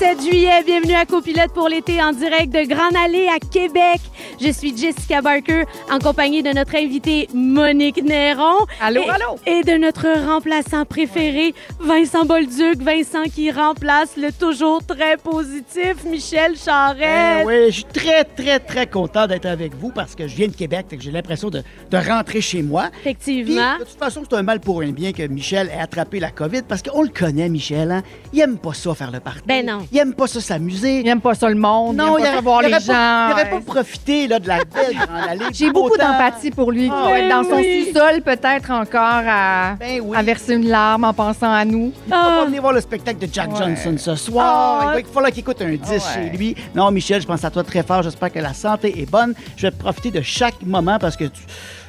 7 juillet, bienvenue à Copilote pour l'été en direct de Grande Allée à Québec. Je suis Jessica Barker en compagnie de notre invitée Monique Néron. Allô, et, allô? Et de notre remplaçant préféré, Vincent Bolduc. Vincent qui remplace le toujours très positif Michel Charette. Ben oui, je suis très, très, très content d'être avec vous parce que je viens de Québec et que j'ai l'impression de, de rentrer chez moi. Puis, Effectivement. de toute façon, c'est un mal pour un bien que Michel ait attrapé la COVID parce qu'on le connaît, Michel. Hein? Il aime pas ça faire le party. Ben non. Il aime pas ça s'amuser. Il n'aime pas ça le monde, Non, il aime pas ça voir les gens. il aurait pas profité là, de la belle grande allée. J'ai beaucoup d'empathie pour lui. Ah, être dans son oui. sous-sol, peut-être encore à, Ben oui. à verser une larme en pensant à nous. Il va Ah. pas venir voir le spectacle de Jack Ouais. Johnson ce soir. Ah. Il va- Il va falloir qu'il écoute un 10 Ouais. chez lui. Non, Michel, je pense à toi très fort. J'espère que la santé est bonne. Je vais profiter de chaque moment parce que tu,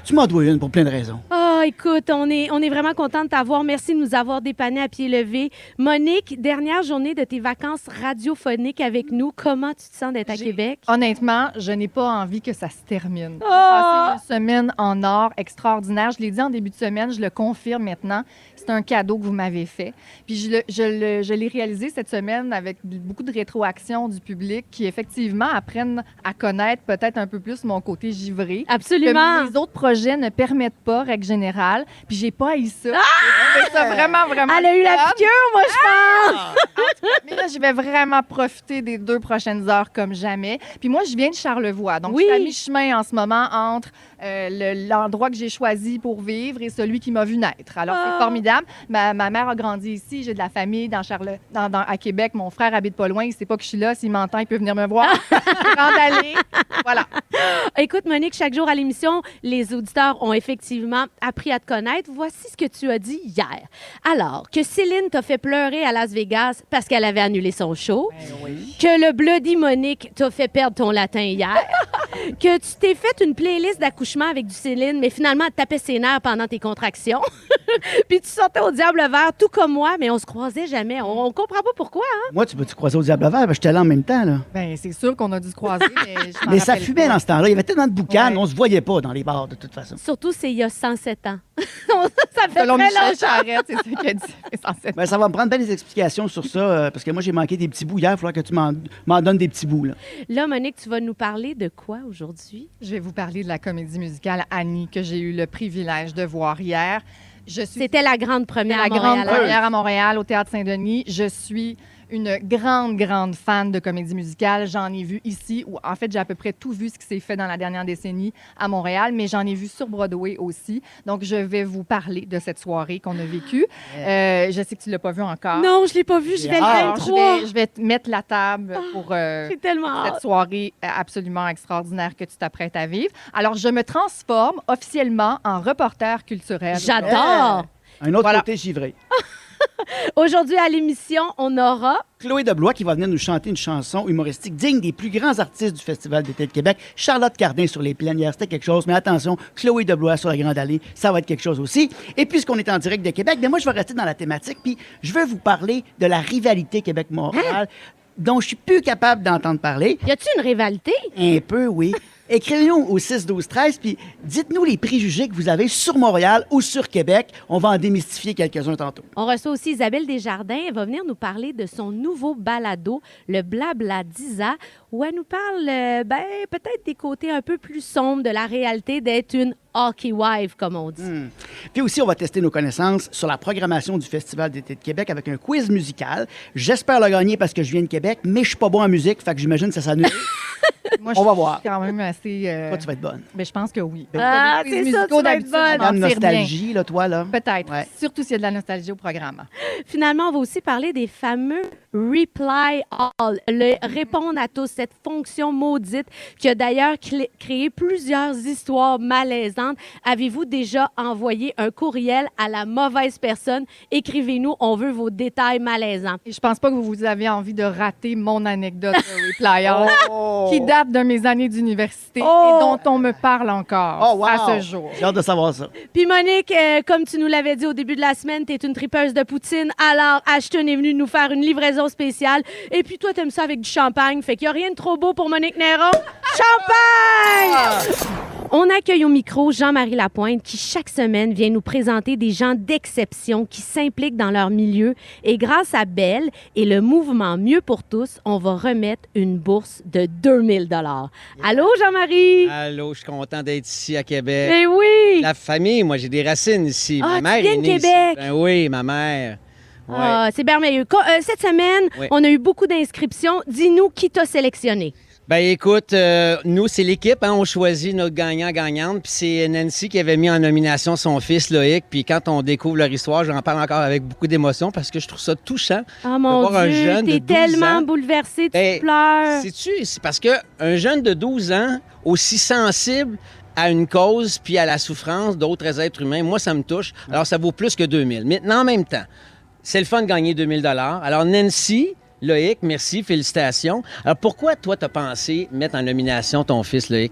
tu m'en dois une pour plein de raisons. Ah, écoute, on est, on est vraiment content de t'avoir. Merci de nous avoir dépanné à pied levé. Monique, dernière journée de tes vacances radiophoniques avec nous. Comment tu te sens d'être à Québec? Honnêtement, je n'ai pas envie que ça se termine. J'ai passé une semaine en or extraordinaire. Je l'ai dit en début de semaine, je le confirme maintenant. C'est un cadeau que vous m'avez fait. Puis je, le- je le- je l'ai réalisé cette semaine avec beaucoup de rétroactions du public qui, effectivement, apprennent à connaître peut-être un peu plus mon côté givré. Absolument. Que les autres projets ne permettent pas, règle générale. Puis j'ai pas haï ça. Trouvé ça vraiment, vraiment. Elle a eu la piqûre, moi, je pense. Mais là, je vais vraiment profiter des deux prochaines heures comme jamais. Puis moi, je viens de Charlevoix. Donc, Oui. je suis à mi-chemin en ce moment entre euh, le- l'endroit que j'ai choisi pour vivre et celui qui m'a vu naître. Alors, Ah. c'est formidable. Ma, ma mère a grandi ici. J'ai de la famille dans Charle dans, dans- à Québec. Mon frère habite pas loin. Il sait pas que je suis là. S'il m'entend, il peut venir me voir. Grande allée. Voilà. Écoute, Monique, chaque jour à l'émission, les auditeurs ont effectivement appris à te connaître. Voici ce que tu as dit hier. Alors, que Céline t'a fait pleurer à Las Vegas parce qu'elle avait annulé son show. Que le Bloody Monique t'a fait perdre ton latin hier. que tu t'es fait une playlist d'accouchement avec du Céline, mais finalement, elle te tapait ses nerfs pendant tes contractions. Puis tu sortais au diable vert, tout comme moi, mais on se croisait jamais. On, on comprend pas pourquoi, hein? Moi, tu peux-tu croiser au diable vert? Ben, j'étais là en même temps, là. Ben, c'est sûr qu'on a dû se croiser, mais je Mais ça fumait pas. dans ce temps-là. Il y avait tellement de boucan, Ouais. on se voyait pas dans les bars, de toute façon. Surtout, c'est il y a 107 ans. ça fait Selon très Michel. Charette, c'est ça dit. Ben, ça va me prendre bien des explications sur ça, euh, parce que moi, j'ai manqué des petits bouts hier. Il va falloir que tu m'en m'en donnes des petits bouts, là. Là, Monique, tu vas nous parler de quoi aujourd'hui? Je vais vous parler de la comédie musicale Annie que j'ai eu le privilège de voir hier. Je suis C'était la grande première la à grande Montréal. première à Montréal au Théâtre Saint-Denis. Je suis une grande, grande fan de comédie musicale. J'en ai vu ici, ou en fait, j'ai à peu près tout vu ce qui s'est fait dans la dernière décennie à Montréal, mais j'en ai vu sur Broadway aussi. Donc, je vais vous parler de cette soirée qu'on a vécue. Euh, je sais que tu ne l'as pas vue encore. Non, je l'ai pas vu, je vais Ah, le je 23. vais, je vais te mettre la table pour euh, tellement cette soirée euh, absolument extraordinaire que tu t'apprêtes à vivre. Alors, je me transforme officiellement en reporter culturel. J'adore. Un autre Voilà. côté givré. Aujourd'hui, à l'émission, on aura Chloé Deblois qui va venir nous chanter une chanson humoristique digne des plus grands artistes du Festival d'été de Québec. Charlotte Cardin sur les plénières, c'était quelque chose. Mais attention, Chloé Deblois sur la Grande Allée, ça va être quelque chose aussi. Et puisqu'on est en direct de Québec, ben moi, je vais rester dans la thématique. Puis je veux vous parler de la rivalité Québec-Montréal, dont je suis plus capable d'entendre parler. Y a-tu une rivalité? Un peu, oui. Écrivez-nous au 6 12 13 puis dites-nous les préjugés que vous avez sur Montréal ou sur Québec. On va en démystifier quelques-uns tantôt. On reçoit aussi Isabelle Desjardins. Elle va venir nous parler de son nouveau balado, le Blabla d'Isa, où elle nous parle, euh, ben, peut-être des côtés un peu plus sombres de la réalité d'être une hockey wife, comme on dit. Hmm. Puis aussi, on va tester nos connaissances sur la programmation du Festival d'été de Québec avec un quiz musical. J'espère le gagner parce que je viens de Québec, mais je suis pas bon en musique, fait que j'imagine que ça s'annule. Moi, On je va suis voir. quand même assez... euh, Toi, tu vas être bonne. ben, je pense que oui. Ah, Les c'est ça, tu vas être bonne. je de nostalgie, là, toi, là. Peut-être. Ouais. Surtout s'il y a de la nostalgie au programme. Finalement, on va aussi parler des fameux Reply All, le répondre à tous, cette fonction maudite qui a d'ailleurs créé plusieurs histoires malaisantes. Avez-vous déjà envoyé un courriel à la mauvaise personne? Écrivez-nous, on veut vos détails malaisants. Et je pense pas que vous avez envie de rater mon anecdote de Reply All, Oh! qui date de mes années d'université Oh! et dont on me parle encore Oh, wow! à ce jour. J'ai hâte de savoir ça. Puis Monique, euh, comme tu nous l'avais dit au début de la semaine, tu es une tripeuse de poutine. Alors, Ashton est venu nous faire une livraison spéciale. Et puis toi, t'aimes ça avec du champagne. Fait qu'il n'y a rien de trop beau pour Monique Néron. champagne! On accueille au micro Jean-Marie Lapointe qui, chaque semaine, vient nous présenter des gens d'exception qui s'impliquent dans leur milieu. Et grâce à Belle et le mouvement Mieux pour tous, on va remettre une bourse de 2000 Allô, Jean-Marie? Allô, je suis content d'être ici à Québec. Eh oui! La famille, moi, j'ai des racines ici. Ah, ma tu mère viens est de née ici. Québec? Ben oui, ma mère. Ouais. Ah, c'est merveilleux. Euh, cette semaine, Oui. on a eu beaucoup d'inscriptions. Dis-nous qui t'a sélectionné. Ben écoute, euh, nous, c'est l'équipe, hein, on choisit notre gagnant-gagnante, puis c'est Nancy qui avait mis en nomination son fils Loïc, puis quand on découvre leur histoire, j'en parle encore avec beaucoup d'émotion parce que je trouve ça touchant. Oh mon voir un Dieu, jeune de t'es 12 tellement ans. bouleversée, tu Ben, pleures. Sais-tu, c'est parce que un jeune de 12 ans, aussi sensible à une cause puis à la souffrance d'autres êtres humains, moi, ça me touche. Alors, ça vaut plus que 2000. Maintenant, en même temps, c'est le fun de gagner 2000 Alors, Nancy, Loïc, merci, félicitations. Alors, pourquoi, toi, t'as pensé mettre en nomination ton fils, Loïc?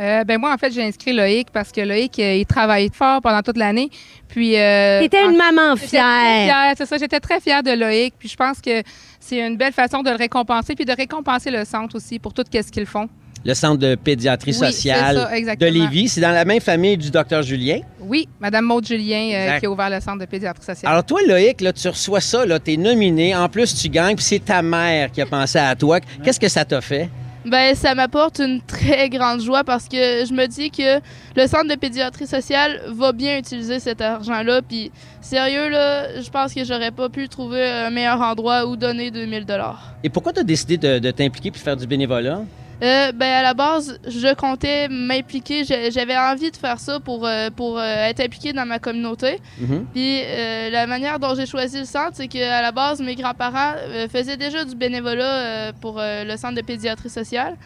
Euh, ben moi, en fait, j'ai inscrit Loïc parce que Loïc, euh, il travaille fort pendant toute l'année. Puis. Euh, T'étais une maman fière. fière, c'est ça. J'étais très fière de Loïc. Puis je pense que c'est une belle façon de le récompenser, puis de récompenser le centre aussi pour tout ce qu'ils font. Le Centre de pédiatrie Oui, sociale ça, de. Lévis. C'est dans la même famille du docteur Julien. Oui, Madame Maude Julien euh, qui a ouvert le centre de pédiatrie sociale. Alors, toi, Loïc, là, tu reçois ça, là, t'es nominé. En plus, tu gagnes, puis c'est ta mère qui a pensé à toi. Qu'est-ce que ça t'a fait? Ben, ça m'apporte une très grande joie parce que je me dis que le centre de pédiatrie sociale va bien utiliser cet argent-là. Puis, sérieux, là, je pense que j'aurais pas pu trouver un meilleur endroit où donner 2000 dollars. Et pourquoi tu as décidé de, de t'impliquer puis de faire du bénévolat? Euh, ben, à la base, je comptais m'impliquer. J'avais envie de faire ça pour, euh, pour euh, être impliqué dans ma communauté. Mhm. Puis la manière dont j'ai choisi le centre, c'est qu'à la base, mes grands-parents faisaient déjà du bénévolat pour le centre de pédiatrie sociale.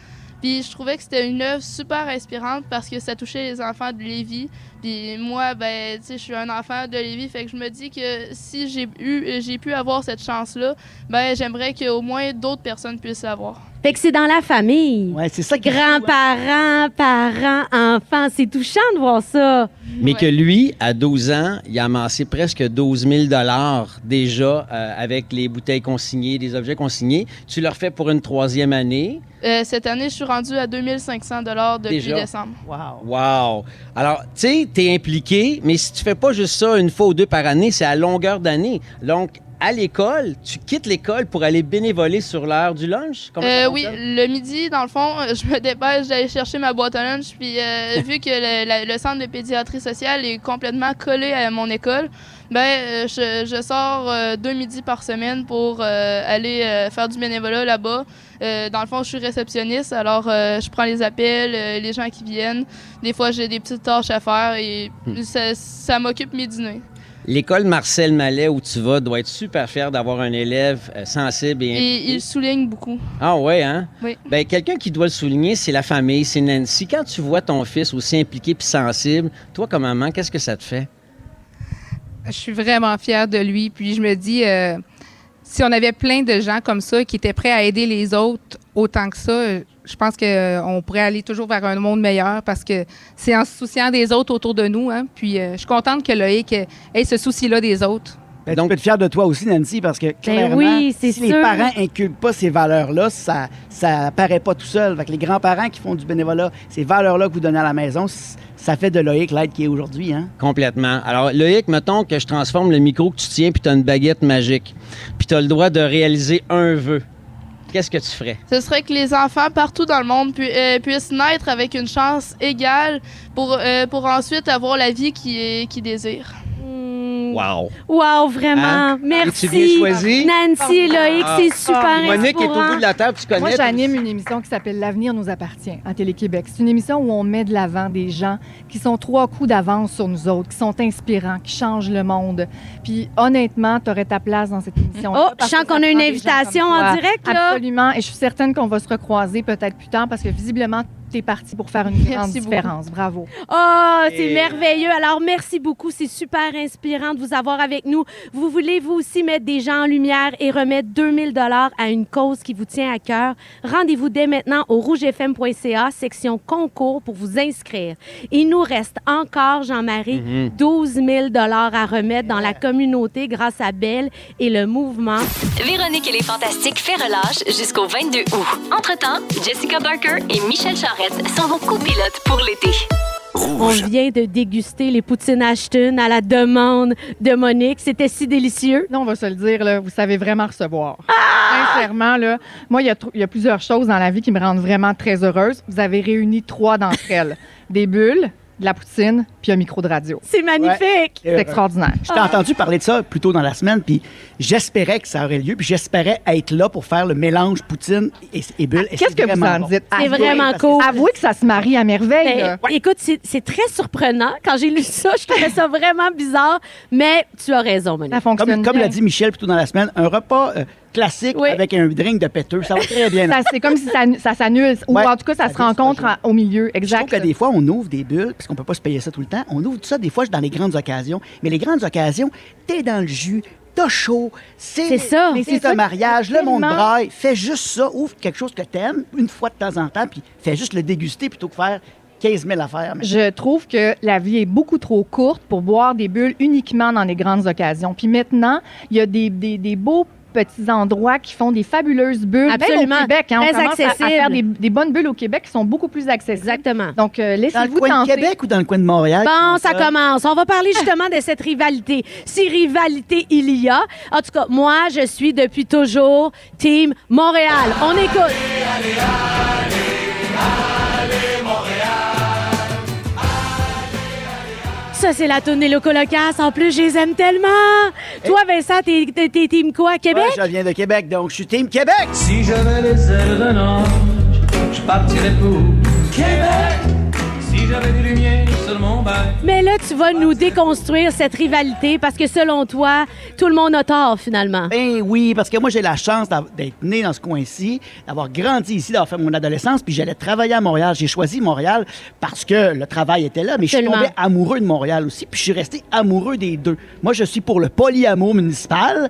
Puis je trouvais que c'était une œuvre super inspirante parce que ça touchait les enfants de Lévis. Puis moi, ben, tu sais, je suis un enfant de Lévis, fait que je me dis que si j'ai eu, j'ai pu avoir cette chance-là, ben, j'aimerais qu'au moins d'autres personnes puissent l'avoir. Fait que c'est dans la famille. Ouais, c'est ça qui est fou, hein. Grands-parents, parents, enfants. C'est touchant de voir ça. Mais Ouais. que lui, à 12 ans, il a amassé presque 12 000 déjà euh, avec les bouteilles consignées, des objets consignés. Tu le refais pour une troisième année? Euh, cette année, je suis rendue à 2500 dollars depuis Déjà? décembre. Wow. Wow! Alors, tu sais, tu es impliqué, mais si tu fais pas juste ça une fois ou deux par année, c'est à longueur d'année. Donc, à l'école, tu quittes l'école pour aller bénévoler sur l'heure du lunch? Euh, oui, le midi, dans le fond, je me dépêche d'aller chercher ma boîte à lunch. Puis, euh, vu que le, la- le centre de pédiatrie sociale est complètement collé à mon école, ben, euh, je, je sors euh, deux midis par semaine pour aller faire du bénévolat là-bas. Dans le fond, je suis réceptionniste, alors je prends les appels, les gens qui viennent. Des fois, j'ai des petites tâches à faire et ça, ça m'occupe mes dîners. L'école Marcel Mallet où tu vas doit être super fier d'avoir un élève euh, sensible et Et il souligne beaucoup. Ah ouais, hein? Oui. Ben, quelqu'un qui doit le souligner, c'est la famille, c'est Nancy. Quand tu vois ton fils aussi impliqué puis sensible, toi, comme maman, qu'est-ce que ça te fait? Je suis vraiment fière de lui. Puis je me dis, euh, si on avait plein de gens comme ça qui étaient prêts à aider les autres autant que ça, je pense qu'on pourrait aller toujours vers un monde meilleur parce que c'est en se souciant des autres autour de nous. Hein. Puis euh, je suis contente que Loïc ait ait ce souci-là des autres. Ben, Donc- tu peux être fier de toi aussi, Nancy, parce que clairement, oui, c'est si les parents inculquent pas ces valeurs-là, ça ça apparaît pas tout seul. Fait que les grands-parents qui font du bénévolat, ces valeurs-là que vous donnez à la maison, ça fait de Loïc l'aide qui est aujourd'hui. Hein? Complètement. Alors, Loïc, mettons que je transforme le micro que tu tiens puis tu as une baguette magique. Puis tu as le droit de réaliser un vœu. Qu'est-ce que tu ferais? Ce serait que les enfants partout dans le monde pu- euh, puissent naître avec une chance égale pour, euh, pour ensuite avoir la vie qu'ils qui désirent. Hmm. Wow! Wow, vraiment. Hein? Merci. Bien choisi? Nancy et Loïc, Ah. c'est super Monique est au bout de la table, tu connais. Moi, j'anime une émission qui s'appelle L'avenir nous appartient à Télé-Québec. C'est une émission où on met de l'avant des gens qui sont trois coups d'avance sur nous autres, qui sont inspirants, qui changent le monde. Puis honnêtement, tu aurais ta place dans cette émission. Oh, je sens qu'on a une invitation en direct, là. Absolument. Et je suis certaine qu'on va se recroiser peut-être plus tard parce que visiblement, tu es parti pour faire une Merci grande beaucoup. différence. Bravo. Oh, c'est Et- merveilleux. Alors, merci beaucoup. C'est super inspirant de vous avoir avec nous. Vous voulez, vous aussi, mettre des gens en lumière et remettre 2000 dollars à une cause qui vous tient à cœur? Rendez-vous dès maintenant au rougefm.ca, section concours, pour vous inscrire. Il nous reste encore, Jean-Marie, Mhm. 12 000 dollars à remettre dans la communauté grâce à Belle et le mouvement. Véronique et les Fantastiques fait relâche jusqu'au 22 août. Entre-temps, Jessica Barker et Michel Charret Barrette sont vos copilotes pour l'été. On vient de déguster les poutines Ashton à la demande de Monique. C'était si délicieux. Là, on va se le dire, là, vous savez vraiment recevoir. Ah! Sincèrement, là, moi, il y, y a plusieurs choses dans la vie qui me rendent vraiment très heureuse. Vous avez réuni trois d'entre elles. Des bulles, de la poutine, puis un micro de radio. C'est magnifique. C'est extraordinaire. Je t'ai entendu parler de ça plus tôt dans la semaine, puis j'espérais que ça aurait lieu, puis j'espérais être là pour faire le mélange poutine et, et bulle. et Qu'est-ce c'est que vous en bon. dites? C'est Avouez- vraiment cool. Avouez que ça se marie à merveille. Ben. Écoute, c'est très surprenant. Quand j'ai lu ça, je trouvais ça vraiment bizarre. Mais tu as raison, Monique. Ça fonctionne Comme, l'a dit Michel plus tôt dans la semaine, un repas euh, classique Oui. avec un drink de péteux, ça va très bien. C'est comme si ça, ça s'annule, ou Ouais. en tout cas, ça, Ça se rencontre en- au milieu. Je Exact. trouve que des fois, on ouvre des bulles, puisqu'on peut pas se payer ça tout le temps. On ouvre tout ça des fois dans les grandes occasions. Mais les grandes occasions, t'es dans le jus, t'as chaud. C'est ça. Mais C'est un mariage, le monde braille. Fais juste ça, ouvre quelque chose que t'aimes une fois de temps en temps, puis fais juste le déguster plutôt que faire 15 000 affaires. Mais Je trouve que la vie est beaucoup trop courte pour boire des bulles uniquement dans les grandes occasions. Puis maintenant, il y a des, des- des beaux petits endroits qui font des fabuleuses bulles. Même Absolument. au Québec, hein, on Très commence à- à, accessible. faire des, des bonnes bulles au Québec qui sont beaucoup plus accessibles. Exactement. Donc, euh, Dans le laissez-vous coin de tenter. Québec ou dans le coin de Montréal? Bon, font ça? commence. On va parler justement de cette rivalité. Si rivalité il y a. En tout cas, moi, je suis depuis toujours Team Montréal. On écoute. Ça, c'est la tournée Loco Locas. En plus, je les aime tellement. Toi, Vincent, t'es t'es- t'es Team quoi, Québec? Ouais, je viens de Québec, donc je suis Team Québec. Si j'avais les ailes d'un ange, je partirais pour Québec. Si j'avais des lumières sur mon bail. Mais là, tu vas nous déconstruire cette rivalité parce que selon toi, tout le monde a tort finalement. Ben oui, parce que moi, j'ai la chance d'être né dans ce coin-ci, d'avoir grandi ici, d'avoir fait mon adolescence, puis j'allais travailler à Montréal. J'ai choisi Montréal parce que le travail était là, mais je suis tombé amoureux de Montréal aussi, puis je suis resté amoureux des deux. Moi, je suis pour le polyamour municipal.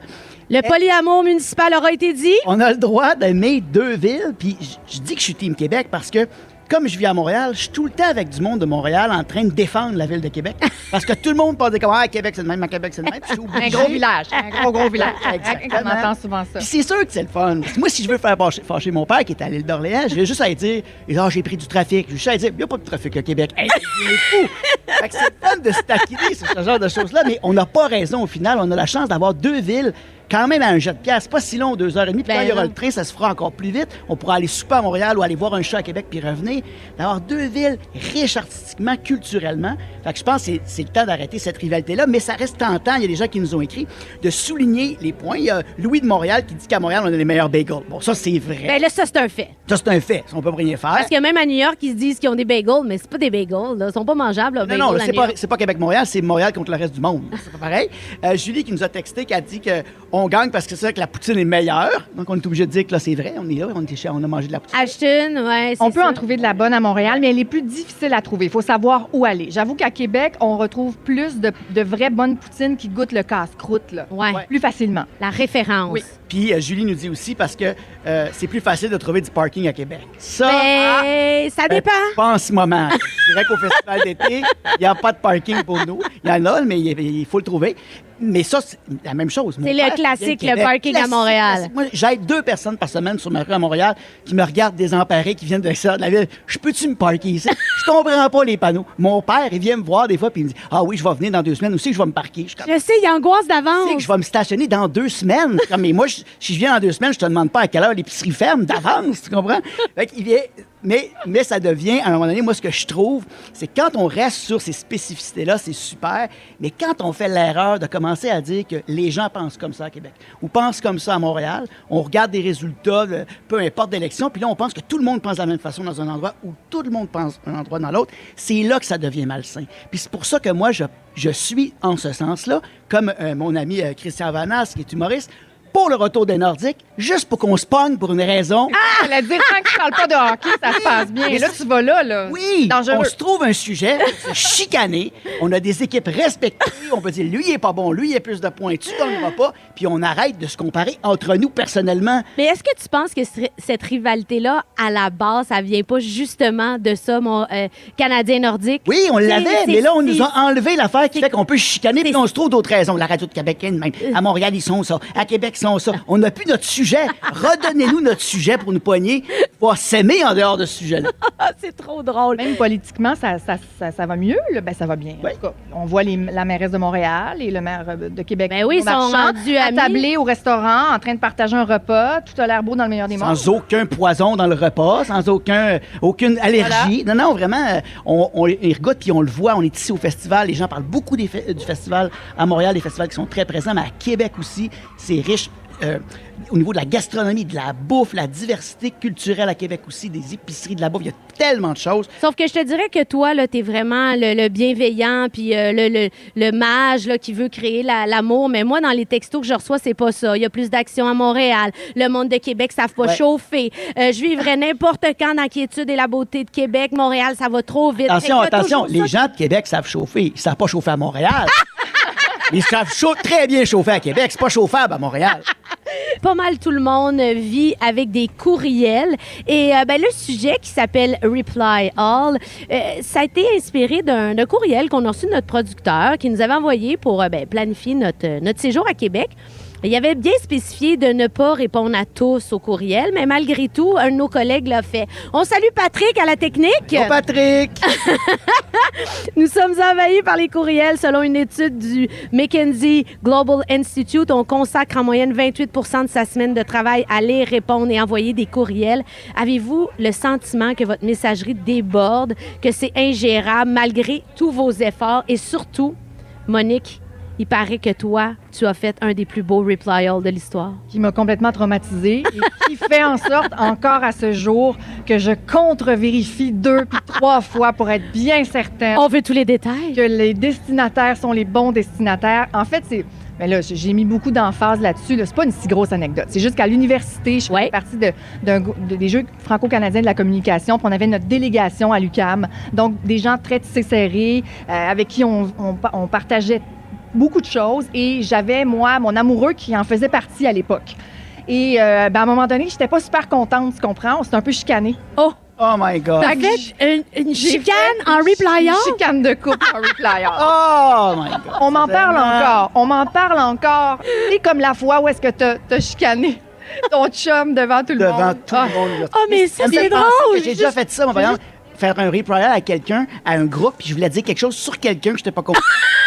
Le polyamour municipal aura été dit? On a le droit d'aimer deux villes, puis je- je dis que je suis Team Québec parce que comme je vis à Montréal, je suis tout le temps avec du monde de Montréal en train de défendre la ville de Québec. Parce que tout le monde pense dire comme Ah, Québec, c'est le même, à Québec, c'est le même. Puis Un gros village. Un gros, gros village. Exactement. On entend souvent ça. Puis c'est sûr que c'est le fun. Moi, si je veux faire fâcher, fâcher mon père qui est à l'île d'Orléans, je vais juste aller dire Ah, j'ai pris du trafic. Je vais juste aller dire Il n'y a pas de trafic au Québec. Hey, c'est fou. Fait que c'est le fun de se taquiner sur ce genre de choses-là, mais on n'a pas raison au final. On a la chance d'avoir deux villes quand même à un jet de pièce. Pas si long, deux heures et demie. Puis Ben quand il y aura non. le train, ça se fera encore plus vite. On pourra aller souper à Montréal ou aller voir un show à Québec puis revenir. D'avoir deux villes riches artistiquement, culturellement. Fait que je pense que c'est- le temps d'arrêter cette rivalité-là. Mais ça reste tentant. Il y a des gens qui nous ont écrit de souligner les points. Il y a Louis de Montréal qui dit qu'à Montréal, on a les meilleurs bagels. Bon, ça, c'est vrai. Ben là, ça, c'est un fait. Ça, c'est un fait. On peut rien faire. Parce que même à New York, ils se disent qu'ils ont des bagels, mais c'est pas des bagels. Là. Ils sont pas mangeables, là, Non, non, c'est pas, pas Québec-Montréal, c'est Montréal contre le reste du monde. C'est pas pareil. Euh, Julie qui nous a texté, qui a dit qu'on gagne parce que c'est vrai que la poutine est meilleure. Donc, on est obligé de dire que là, c'est vrai. On est là, on, est chez- on a mangé de la poutine. Ashton, ouais, On peut ça. en trouver de la bonne à Montréal, mais elle est plus difficile à trouver. Il faut savoir où aller. J'avoue qu'à Québec, on retrouve plus de, de vraies bonnes poutines qui goûtent le casse-croûte, là. Ouais, Ouais. Plus facilement. la référence. Oui. Puis euh, Julie nous dit aussi parce que euh, c'est plus facile de trouver du parking à Québec. Ça, Ben, ça ben, dépend. pas en ce moment. Je dirais qu'au festival d'été, il n'y a pas de parking pour nous. Il y en a, mais il faut le trouver. Mais ça, c'est la même chose. C'est le classique, le parking à Montréal. Moi, j'aide deux personnes par semaine sur ma rue à Montréal qui me regardent désemparés, qui viennent de l'extérieur de la ville. Je peux-tu me parker ici? Je comprends pas les panneaux. Mon père, il vient me voir des fois puis il me dit Ah oui, je vais venir dans deux semaines aussi, je vais me parquer. Je suis comme, Je sais, il y a angoisse tu sais d'avance. que je vais me stationner dans deux semaines. Comme, mais moi, je- si je viens dans deux semaines, je te demande pas à quelle heure l'épicerie ferme d'avance, tu comprends? Fait qu'il vient, mais, mais ça devient, à un moment donné, moi, ce que je trouve, c'est quand on reste sur ces spécificités-là, c'est super. Mais quand on fait l'erreur de commencer à dire que les gens pensent comme ça à Québec ou pensent comme ça à Montréal, on regarde des résultats, euh, peu importe l'élection, puis là, on pense que tout le monde pense de la même façon dans un endroit ou tout le monde pense un endroit dans l'autre. C'est là que ça devient malsain. Puis c'est pour ça que moi, je, je suis en ce sens-là, comme euh, mon ami euh, Christian Vanas, qui est humoriste, pour le retour des Nordiques, juste pour qu'on se pogne pour une raison. Ah, elle a dit tant que tu parles pas de hockey, ça se passe bien. Et là, tu vas là, là. Oui, Dangereux. on se trouve un sujet, on se chicaner, on a des équipes respectées, on peut dire lui il est pas bon, lui il a plus de points, tu gagneras pas, puis on arrête de se comparer entre nous personnellement. Mais est-ce que tu penses que ce- cette rivalité-là, à la base, ça vient pas justement de ça, mon euh, Canadien nordique? Oui, on l'avait, mais là on nous a enlevé l'affaire qui c'est- fait qu'on peut chicaner, puis on se trouve d'autres raisons. La radio de Québec, même. À Montréal ils sont ça, à Québec sont ça. On n'a plus notre sujet. Redonnez-nous notre sujet pour nous poigner, pour s'aimer en dehors de ce sujet-là. Ah, c'est trop drôle. Même politiquement, ça, ça, ça, ça va mieux. Là? Ben, ça va bien. En Ouais. tout cas, on voit les- la mairesse de Montréal et le maire euh, de Québec. Ben oui, ils sont rendus amis. attablés au restaurant, en train de partager un repas. Tout a l'air beau dans le meilleur des mondes. Sans aucun poison dans le repas, sans aucun, aucune allergie. Non, non, vraiment, euh, on, on les regarde puis on le voit. On est ici au festival. Les gens parlent beaucoup des du festival à Montréal, des festivals qui sont très présents, mais à Québec aussi, c'est riche. Euh, au niveau de la gastronomie, de la bouffe, la diversité culturelle à Québec aussi, des épiceries, de la bouffe, il y a tellement de choses. Sauf que je te dirais que toi, là, t'es vraiment le, le bienveillant, puis euh, le, le, le mage là, qui veut créer la- l'amour. Mais moi, dans les textos que je reçois, c'est pas ça. Il y a plus d'action à Montréal. Le monde de Québec ne savent pas Ouais. chauffer. Euh, je vivrais n'importe quand dans quiétude et la beauté de Québec. Montréal, ça va trop vite. Attention, attention, les ça gens de Québec savent chauffer. Ils savent pas chauffer à Montréal. Ils savent très bien chauffer à Québec. C'est pas chauffable à Montréal. Pas mal tout le monde vit avec des courriels. Et euh, ben, le sujet qui s'appelle Reply All, euh, ça a été inspiré d'un courriel qu'on a reçu de notre producteur qui nous avait envoyé pour euh, ben, planifier notre, notre séjour à Québec. Il avait bien spécifié de ne pas répondre à tous au courriel, mais malgré tout, un de nos collègues l'a fait. On salue Patrick à la technique. Bon, Patrick! Nous sommes envahis par les courriels. Selon une étude du McKinsey Global Institute, on consacre en moyenne 28% de sa semaine de travail à lire, répondre et envoyer des courriels. Avez-vous le sentiment que votre messagerie déborde, que c'est ingérable malgré tous vos efforts? Et surtout, Monique, il paraît que toi, tu as fait un des plus beaux reply all de l'histoire. qui m'a complètement traumatisée et qui fait en sorte encore à ce jour que je contre-vérifie deux puis trois fois pour être bien certaine On veut tous les détails. que les destinataires sont les bons destinataires. En fait, c'est. Mais là, j'ai mis beaucoup d'emphase là-dessus. Là. C'est pas une si grosse anecdote. C'est juste qu'à l'université, je Ouais. faisais partie de, des Jeux franco-canadiens de la communication. Puis on avait notre délégation à l'UCAM. Donc, des gens très tissés serrés, euh, avec qui on, on on partageait beaucoup de choses. Et j'avais, moi, mon amoureux qui en faisait partie à l'époque. Et euh, ben, à un moment donné, j'étais pas super contente, tu comprends? On s'est un peu chicané. Oh, Oh my God! Fait que fait une, une J'ai chicane fait en une reply all? Chicane de couple en reply all. Oh my God! On m'en parle encore. On m'en parle encore. C'est comme la fois où est-ce que t'as as chicané ton chum devant tout le Devant monde. tout Ah. le monde. Oh, mais ça, c'est drôle. J'ai déjà fait ça, moi, par exemple, faire un reply à quelqu'un, à un groupe, puis je voulais dire quelque chose sur quelqu'un que je n'étais pas content.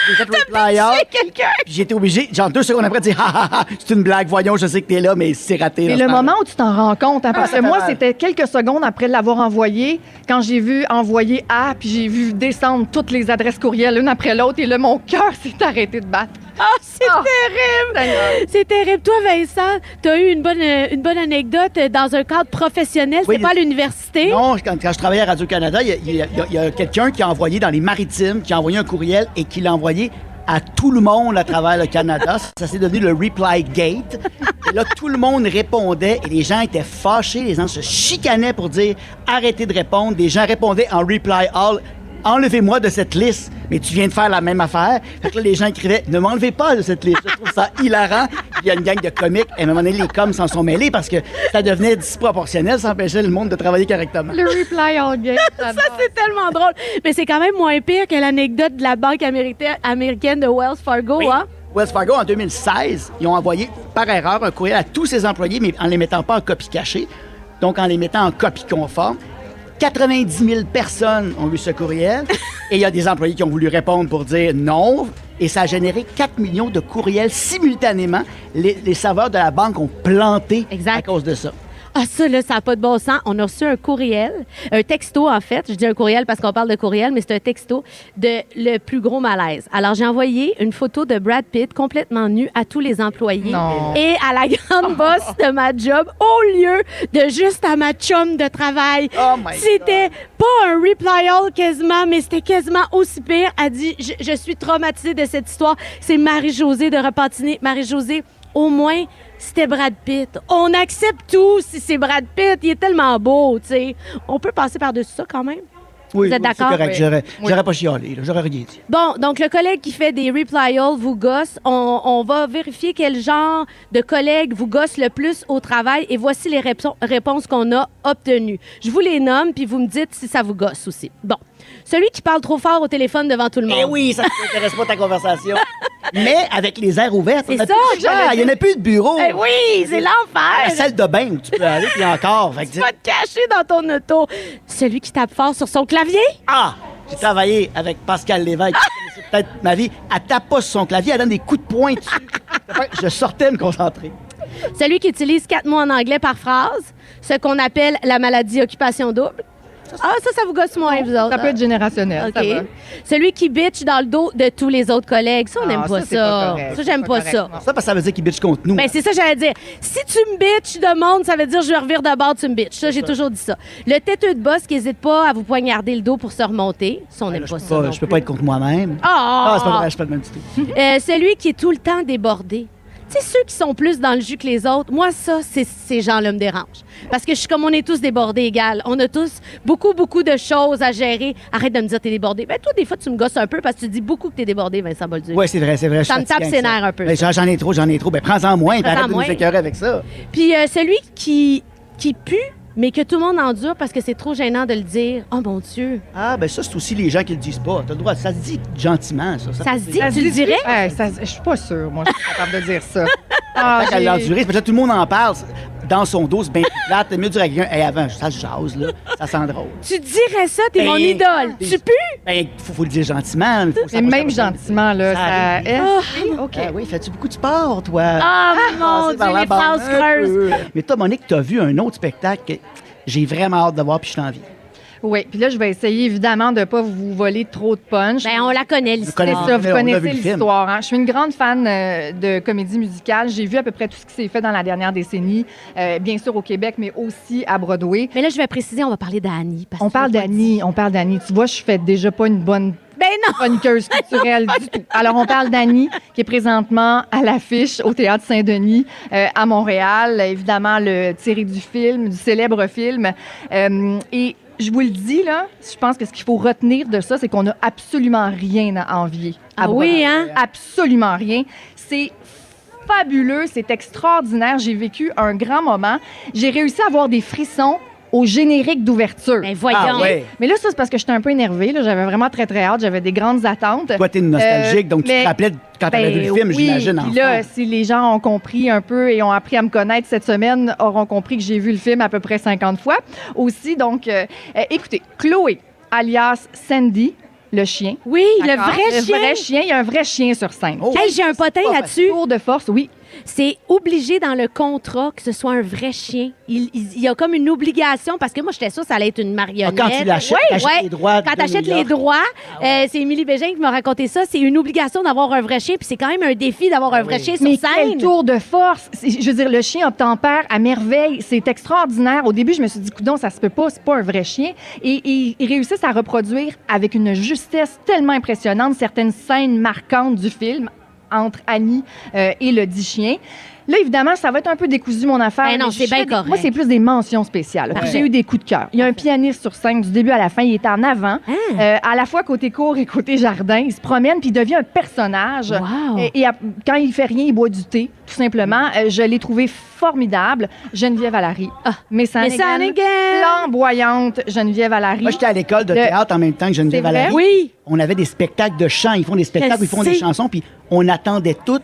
J'ai fait reply quelqu'un? puis été obligé, genre deux secondes après, de dire, ah, ah, ah, c'est une blague, voyons, je sais que t'es là, mais c'est raté. Mais le moment où tu t'en rends compte, hein, parce ça que moi, c'était quelques secondes après l'avoir envoyé, quand j'ai vu envoyer A, puis j'ai vu descendre toutes les adresses courriels, une après l'autre, et là, mon cœur s'est arrêté de battre. Ah, c'est Ah. terrible! C'est terrible. Toi, Vincent, tu as eu une bonne, une bonne anecdote dans un cadre professionnel. Oui, c'est pas à l'université? Non, quand, quand je travaillais à Radio-Canada, il y a, quelqu'un qui a envoyé dans les maritimes, qui a envoyé un courriel et qui l'a envoyé à tout le monde à travers le Canada. Ça s'est devenu le Reply Gate. Et là, tout le monde répondait et les gens étaient fâchés. Les gens se chicanaient pour dire arrêtez de répondre. Des gens répondaient en Reply All. Enlevez-moi de cette liste, mais tu viens de faire la même affaire. Fait que là, les gens écrivaient Ne m'enlevez pas de cette liste. Je trouve ça hilarant. Il y a une gang de comiques. Et à un moment donné, les coms s'en sont mêlés parce que ça devenait disproportionnel. Ça empêchait le monde de travailler correctement. Le reply all game. Ça, c'est tellement drôle. Mais c'est quand même moins pire que l'anecdote de la banque américaine, américaine de Wells Fargo, Oui. hein? Wells Fargo, en 2016, ils ont envoyé par erreur un courriel à tous ses employés, mais en les mettant pas en copie cachée, donc en les mettant en copie conforme. 90 000 personnes ont vu ce courriel et il y a des employés qui ont voulu répondre pour dire non. Et ça a généré 4 millions de courriels simultanément. Les, les serveurs de la banque ont planté Exact. à cause de ça. Ah, ça, là, ça n'a pas de bon sens. On a reçu un courriel, un texto, en fait. Je dis un courriel parce qu'on parle de courriel, mais c'est un texto de le plus gros malaise. Alors, j'ai envoyé une photo de Brad Pitt complètement nu à tous les employés Non. et à la grande boss de ma job au lieu de juste à ma chum de travail. Oh C'était pas un reply all quasiment, mais c'était quasiment aussi pire. Elle dit Je, je suis traumatisée de cette histoire. C'est Marie-Josée de Repentigny. Marie-Josée, au moins, c'était Brad Pitt. On accepte tout si c'est Brad Pitt. Il est tellement beau, tu sais. On peut passer par-dessus ça quand même. Oui, Vous êtes oui, c'est d'accord? correct. Oui. J'aurais, pas chialé. là. J'aurais rien dit. Bon, donc le collègue qui fait des reply all vous gosse. On, on va vérifier quel genre de collègue vous gosse le plus au travail et voici les répo- réponses qu'on a obtenues. Je vous les nomme puis vous me dites si ça vous gosse aussi. Bon, celui qui parle trop fort au téléphone devant tout le monde. Eh oui, ça ne t'intéresse pas ta conversation. mais avec les airs ouverts. C'est ça Il n'y en a plus de bureau. Eh oui, c'est La l'enfer. salle de bain où tu peux aller, puis encore. Tu vas te cacher dans ton auto. Celui qui tape fort sur son clavier? Ah! J'ai travaillé avec Pascal Lévesque, qui connaissait peut-être ma vie. Elle tape pas sur son clavier, elle donne des coups de poing dessus. Je sortais me concentrer. Celui qui utilise quatre mots en anglais par phrase, ce qu'on appelle la maladie occupation double. Ah, ça, ça vous gosse moins, vous autres. Ça peut être générationnel. ça OK. va. Celui qui bitch dans le dos de tous les autres collègues. Ça, on Ah, n'aime pas ça, ça. ça, j'aime pas, ça. non. Ça, parce que ça veut dire qu'il bitch contre nous. Ben, c'est ça que j'allais dire. Si tu me bitches de monde, ça veut dire je revire de bord, tu me bitches. Ça, j'ai toujours dit ça. Le têteux de boss qui n'hésite pas à vous poignarder le dos pour se remonter. Ça, on n'aime Ben pas je peux ça. pas, non je peux plus. pas être contre moi-même. Ah! Ah, c'est pas vrai, je suis pas le même du tout. Euh, celui qui est tout le temps débordé. Tu sais, ceux qui sont plus dans le jus que les autres, moi, ça, c'est ces gens-là me dérangent. Parce que je suis comme on est tous débordés égal. On a tous beaucoup, beaucoup de choses à gérer. Arrête de me dire t'es débordé. Ben, toi, des fois, tu me gosses un peu parce que tu dis beaucoup que t'es débordé, Vincent Bolduc. Oui, c'est vrai, c'est vrai. Ça me tape ses nerfs un peu, Ben, j'en ai trop, j'en ai trop. Ben, prends-en moins, puis Prends-en arrête de nous avec ça. Puis euh, celui qui, qui pue, mais que tout le monde endure parce que c'est trop gênant de le dire. Oh mon Dieu. Ah, ben ça, c'est aussi les gens qui le disent pas. T'as le droit, ça se dit gentiment, ça. Ça se dit, Ça tu se le dit- dirais? Ouais, ça- Je suis pas sûre, moi, je suis capable de dire ça. Ah, j'ai- que là, tout le monde en parle dans son dos, c'est bien plate. T'es mieux dire à quelqu'un, hey, avant, ça se jase, là. Ça sent drôle. Tu dirais ça, t'es Ben, mon idole. ben, Tu pues? Ben, faut, faut le dire gentiment. mais Et même gentiment, là, Ça ça... Ah, oui, OK. Ah oui, fais-tu beaucoup de sport, toi? Ah, mon Passer Dieu, les phrases creuses. Mais toi, Monique, t'as vu un autre spectacle que j'ai vraiment hâte de voir, puis je t'envie. Oui, puis là, je vais essayer évidemment de ne pas vous voler trop de punch. Ben, on la connaît, connaissez C'est l'histoire. ça, vous connaissez l'histoire. hein. Je suis une grande fan euh, de comédie musicale. J'ai vu à peu près tout ce qui s'est fait dans la dernière décennie, euh, bien sûr au Québec, mais aussi à Broadway. Mais là, je vais préciser, on va parler d'Annie. parce On parle d'Annie, on parle d'Annie. Tu vois, je fais déjà pas une bonne. Ben non! chroniqueuse culturelle du tout. Alors, on parle d'Annie, qui est présentement à l'affiche au Théâtre Saint-Denis euh, à Montréal. Évidemment, le tiré du film, du célèbre film. Euh, et je vous le dis, là, je pense que ce qu'il faut retenir de ça, c'est qu'on n'a absolument rien à envier. à Ah oui, hein? Absolument rien. C'est fabuleux, c'est extraordinaire. J'ai vécu un grand moment. J'ai réussi à avoir des frissons au générique d'ouverture. Ben voyons. Ah ouais. Mais là, ça, c'est parce que j'étais un peu énervée. là. J'avais vraiment très, très hâte. J'avais des grandes attentes. Toi, t'es nostalgique, Euh, donc tu mais- te rappelais de quand t'avais vu le film, oui, j'imagine. Puis là, enfant. si les gens ont compris un peu et ont appris à me connaître cette semaine, auront compris que j'ai vu le film à peu près 50 fois aussi. Donc, euh, euh, écoutez, Chloé, alias Sandy, le chien. Oui, le D'accord? vrai chien. Le vrai chien. Il y a un vrai chien sur scène. Oh. Hey, j'ai un potin là-dessus. Tour de force, oui. C'est obligé dans le contrat que ce soit un vrai chien. Il, il- il y a comme une obligation parce que moi, j'étais sûre que ça allait être une Ah, marionnette. quand tu l'achètes, t'achètes les droits Quand de t'achètes New les York. droits, Ah ouais. euh, c'est Émilie Bégin qui m'a raconté ça. C'est une obligation d'avoir un vrai chien, puis c'est quand même un défi d'avoir un vrai oui. chien sur Mais quel scène. tour de force! C'est- Je veux dire, le chien obtempère à merveille. C'est extraordinaire. Au début, je me suis dit, coudon, ça se peut pas, c'est pas un vrai chien. Et, et ils réussissent à reproduire avec une justesse tellement impressionnante certaines scènes marquantes du film entre Annie euh, et le dit chien. Là, évidemment, ça va être un peu décousu, mon affaire. Ben non, mais c'est je fais bien des- correct. Moi, c'est plus des mentions spéciales. Puis J'ai eu des coups de cœur. Il y a un pianiste sur scène du début à la fin. Il est en avant, Ah. euh, à la fois côté cour et côté jardin. Il se promène, puis il devient un personnage. Wow. Et, et à- quand il fait rien, il boit du thé, tout simplement. Euh, je l'ai trouvé formidable. Geneviève Vallary. Ah, mais ça Mais ça Flamboyante Geneviève Vallary. Moi, j'étais à l'école de Le- théâtre en même temps que Geneviève vrai? Oui. On avait des spectacles de chant. Ils font des spectacles, ils font des sais. chansons, puis on attendait toutes.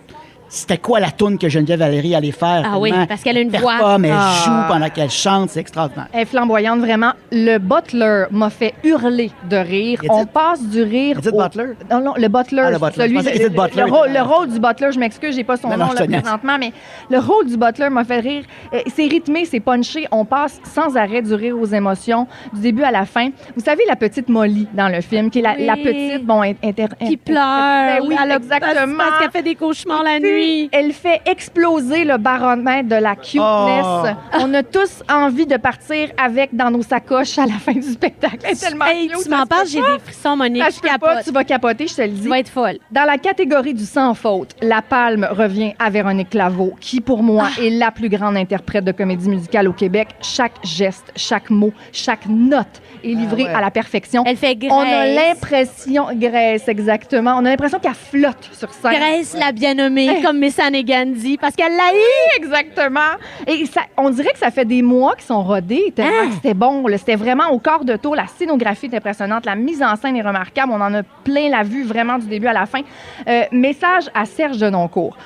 C'était quoi la toune que Geneviève Valérie allait faire? Ah oui, parce qu'elle a une voix. performe, Elle Ah. joue pendant qu'elle chante, c'est extraordinaire. Elle est flamboyante, vraiment. Le butler m'a fait hurler de rire. Edith? On passe du rire. Edith au- Butler? Non, non, le butler. Ah, le butler. Celui, le, Butler le rôle, le du butler, je m'excuse, j'ai pas son Non, nom non, là, présentement, mais le rôle du butler m'a fait rire. Euh, C'est rythmé, c'est punché. On passe sans arrêt du rire aux émotions, du début à la fin. Vous savez, la petite Molly dans le film, qui est la, Oui. la petite, bon, in- inter, Qui pleure. Ben oui, Elle exactement. Parce qu'elle fait des cauchemars la Écoutez, nuit. Elle fait exploser le baromètre de la cuteness. Oh. On a tous envie de partir avec dans nos sacoches à la fin du spectacle. Elle est tellement Hey, tu m'en parles, j'ai des frissons, Monique. Ça Je pas, tu vas capoter, je te le Tu dis. vas être folle. Dans la catégorie du sans faute, la palme revient à Véronique Claveau, qui pour moi Ah. est la plus grande interprète de comédie musicale au Québec. Chaque geste, chaque mot, chaque note est livrée ouais. à la perfection. Elle fait Grace. On a l'impression, Grace, exactement. On a l'impression qu'elle flotte sur scène. Grace, la bien-aimée, comme comme Messane Gandhi parce qu'elle l'a eu. Exactement. Et ça, on dirait que ça fait des mois qu'ils sont rodés tellement Hein? que c'était bon. là. C'était vraiment au quart de tour. La scénographie est impressionnante. La mise en scène est remarquable. On en a plein la vue vraiment du début à la fin. Euh, message à Serge Denoncourt.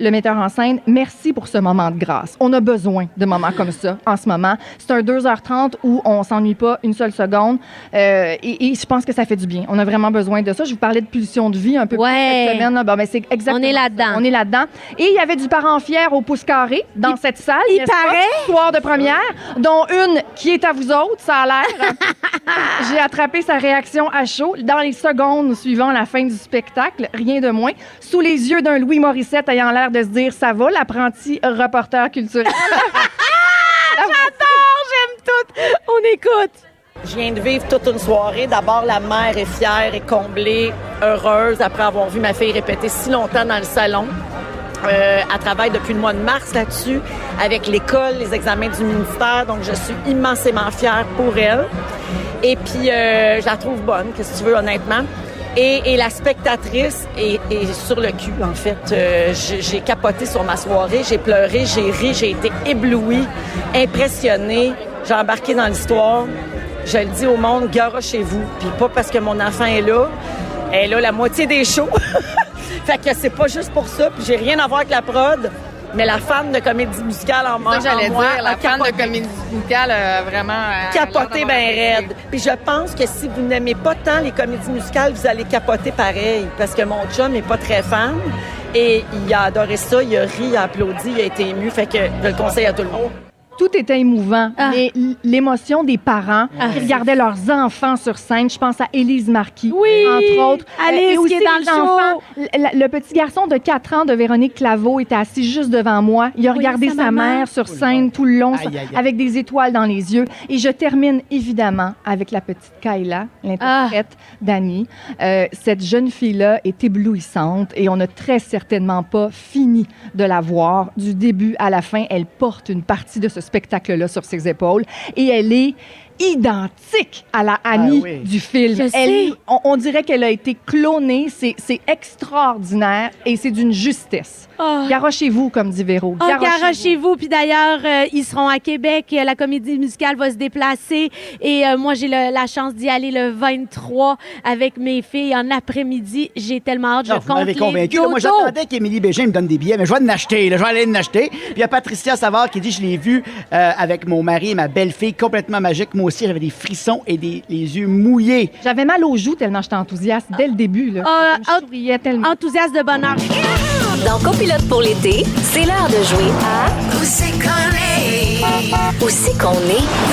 Le metteur en scène, merci pour ce moment de grâce. On a besoin de moments comme ça en ce moment. C'est un 2h30 où on s'ennuie pas une seule seconde. Euh, et, et je pense que ça fait du bien. On a vraiment besoin de ça. Je vous parlais de pulsion de vie un peu plus Ouais. cette semaine. Bon, ben, c'est exactement On est là-dedans. On est là-dedans. Et il y avait du parent fier au pouce carré dans cette salle. il paraît. Soir de première, dont une qui est à vous autres, ça a l'air. J'ai attrapé sa réaction à chaud dans les secondes suivant la fin du spectacle, rien de moins, sous les yeux d'un Louis Morissette ayant l'air de se dire ça va, l'apprenti reporter culturel? J'adore, j'aime tout. On écoute. Je viens de vivre toute une soirée. D'abord, la mère est fière et comblée, heureuse après avoir vu ma fille répéter si longtemps dans le salon. Euh, elle travaille depuis le mois de mars là-dessus, avec l'école, les examens du ministère. Donc, je suis immensément fière pour elle. Et puis, euh, je la trouve bonne, qu'est-ce que tu veux, honnêtement. Et, la spectatrice est, sur le cul, en fait. Euh, j'ai capoté sur ma soirée, j'ai pleuré, j'ai ri, j'ai été éblouie, impressionnée. J'ai embarqué dans l'histoire. Je le dis au monde, gare chez vous. Puis pas parce que mon enfant est là. Elle là la moitié des shows. fait que c'est pas juste pour ça. Puis j'ai rien à voir avec la prod. Mais la fan de comédie musicale en moi, j'allais dire, la fan de capoté comédie musicale, euh, vraiment. euh, l'air ben raide. Puis je pense que si vous n'aimez pas tant les comédies musicales, vous allez capoter pareil. Parce que mon chum n'est pas très fan. Et il a adoré ça, il a ri, il a applaudi, il a été ému. Fait que je le conseille à tout le monde. Tout était émouvant. Ah. L'émotion des parents qui regardaient leurs enfants sur scène. Je pense à Élise Marquis, Oui, entre autres. Alice Euh, et qui aussi est dans les le show. enfants. Le, le petit garçon de 4 ans de Véronique Claveau était assis juste devant moi. Il a Oui, regardé sa mère sur scène tout le long, Aïe, aïe, aïe. avec des étoiles dans les yeux. Et je termine évidemment avec la petite Kayla, l'interprète d'Annie. Euh, cette jeune fille-là est éblouissante et on n'a très certainement pas fini de la voir. Du début à la fin, elle porte une partie de ce spectacle-là sur ses épaules. Et elle est identique à la Annie Ah oui. du film. Je Elle- sais. on, on dirait qu'elle a été clonée. C'est c'est extraordinaire et c'est d'une justesse. Oh. Garochez-vous, comme dit Véro. Oh, Garochez-vous. garochez-vous. Puis d'ailleurs, euh, ils seront à Québec. Euh, La comédie musicale va se déplacer. Et euh, moi, j'ai le- la chance d'y aller le 23 avec mes filles en après-midi. J'ai tellement hâte. Non, je vous compte m'avez convaincu. là. moi, j'attendais qu'Émilie Bégin me donne des billets, mais je vais en acheter. là. Je vais aller en acheter. Puis il y a Patricia Savard qui dit Je l'ai vu euh, avec mon mari et ma belle-fille, complètement magique. Moi aussi, j'avais des frissons et des, les yeux mouillés. J'avais mal aux joues tellement j'étais enthousiaste dès le début. Là. Ah, Comme je souriais tellement. Enthousiaste de bonheur. Dans Copilote pour l'été, c'est l'heure de jouer à Où c'est qu'on est? Où c'est qu'on est?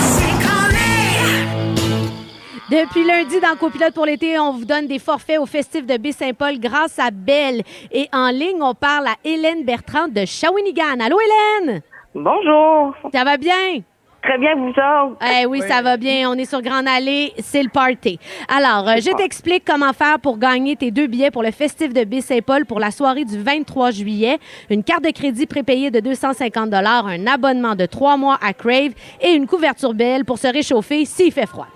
Depuis lundi, dans Copilote pour l'été, on vous donne des forfaits au festif de Baie-Saint-Paul grâce à Belle. Et en ligne, on parle à Hélène Bertrand de Shawinigan. Allô, Hélène? Bonjour. Ça va bien? Très bien, vous autres. Eh oui, ça va bien. On est sur Grande Allée, c'est le party. Alors, euh, je t'explique comment faire pour gagner tes deux billets pour le festif de Baie-Saint-Paul pour la soirée du 23 juillet. Une carte de crédit prépayée de 250 un abonnement de trois mois à Crave et une couverture belle pour se réchauffer s'il fait froid.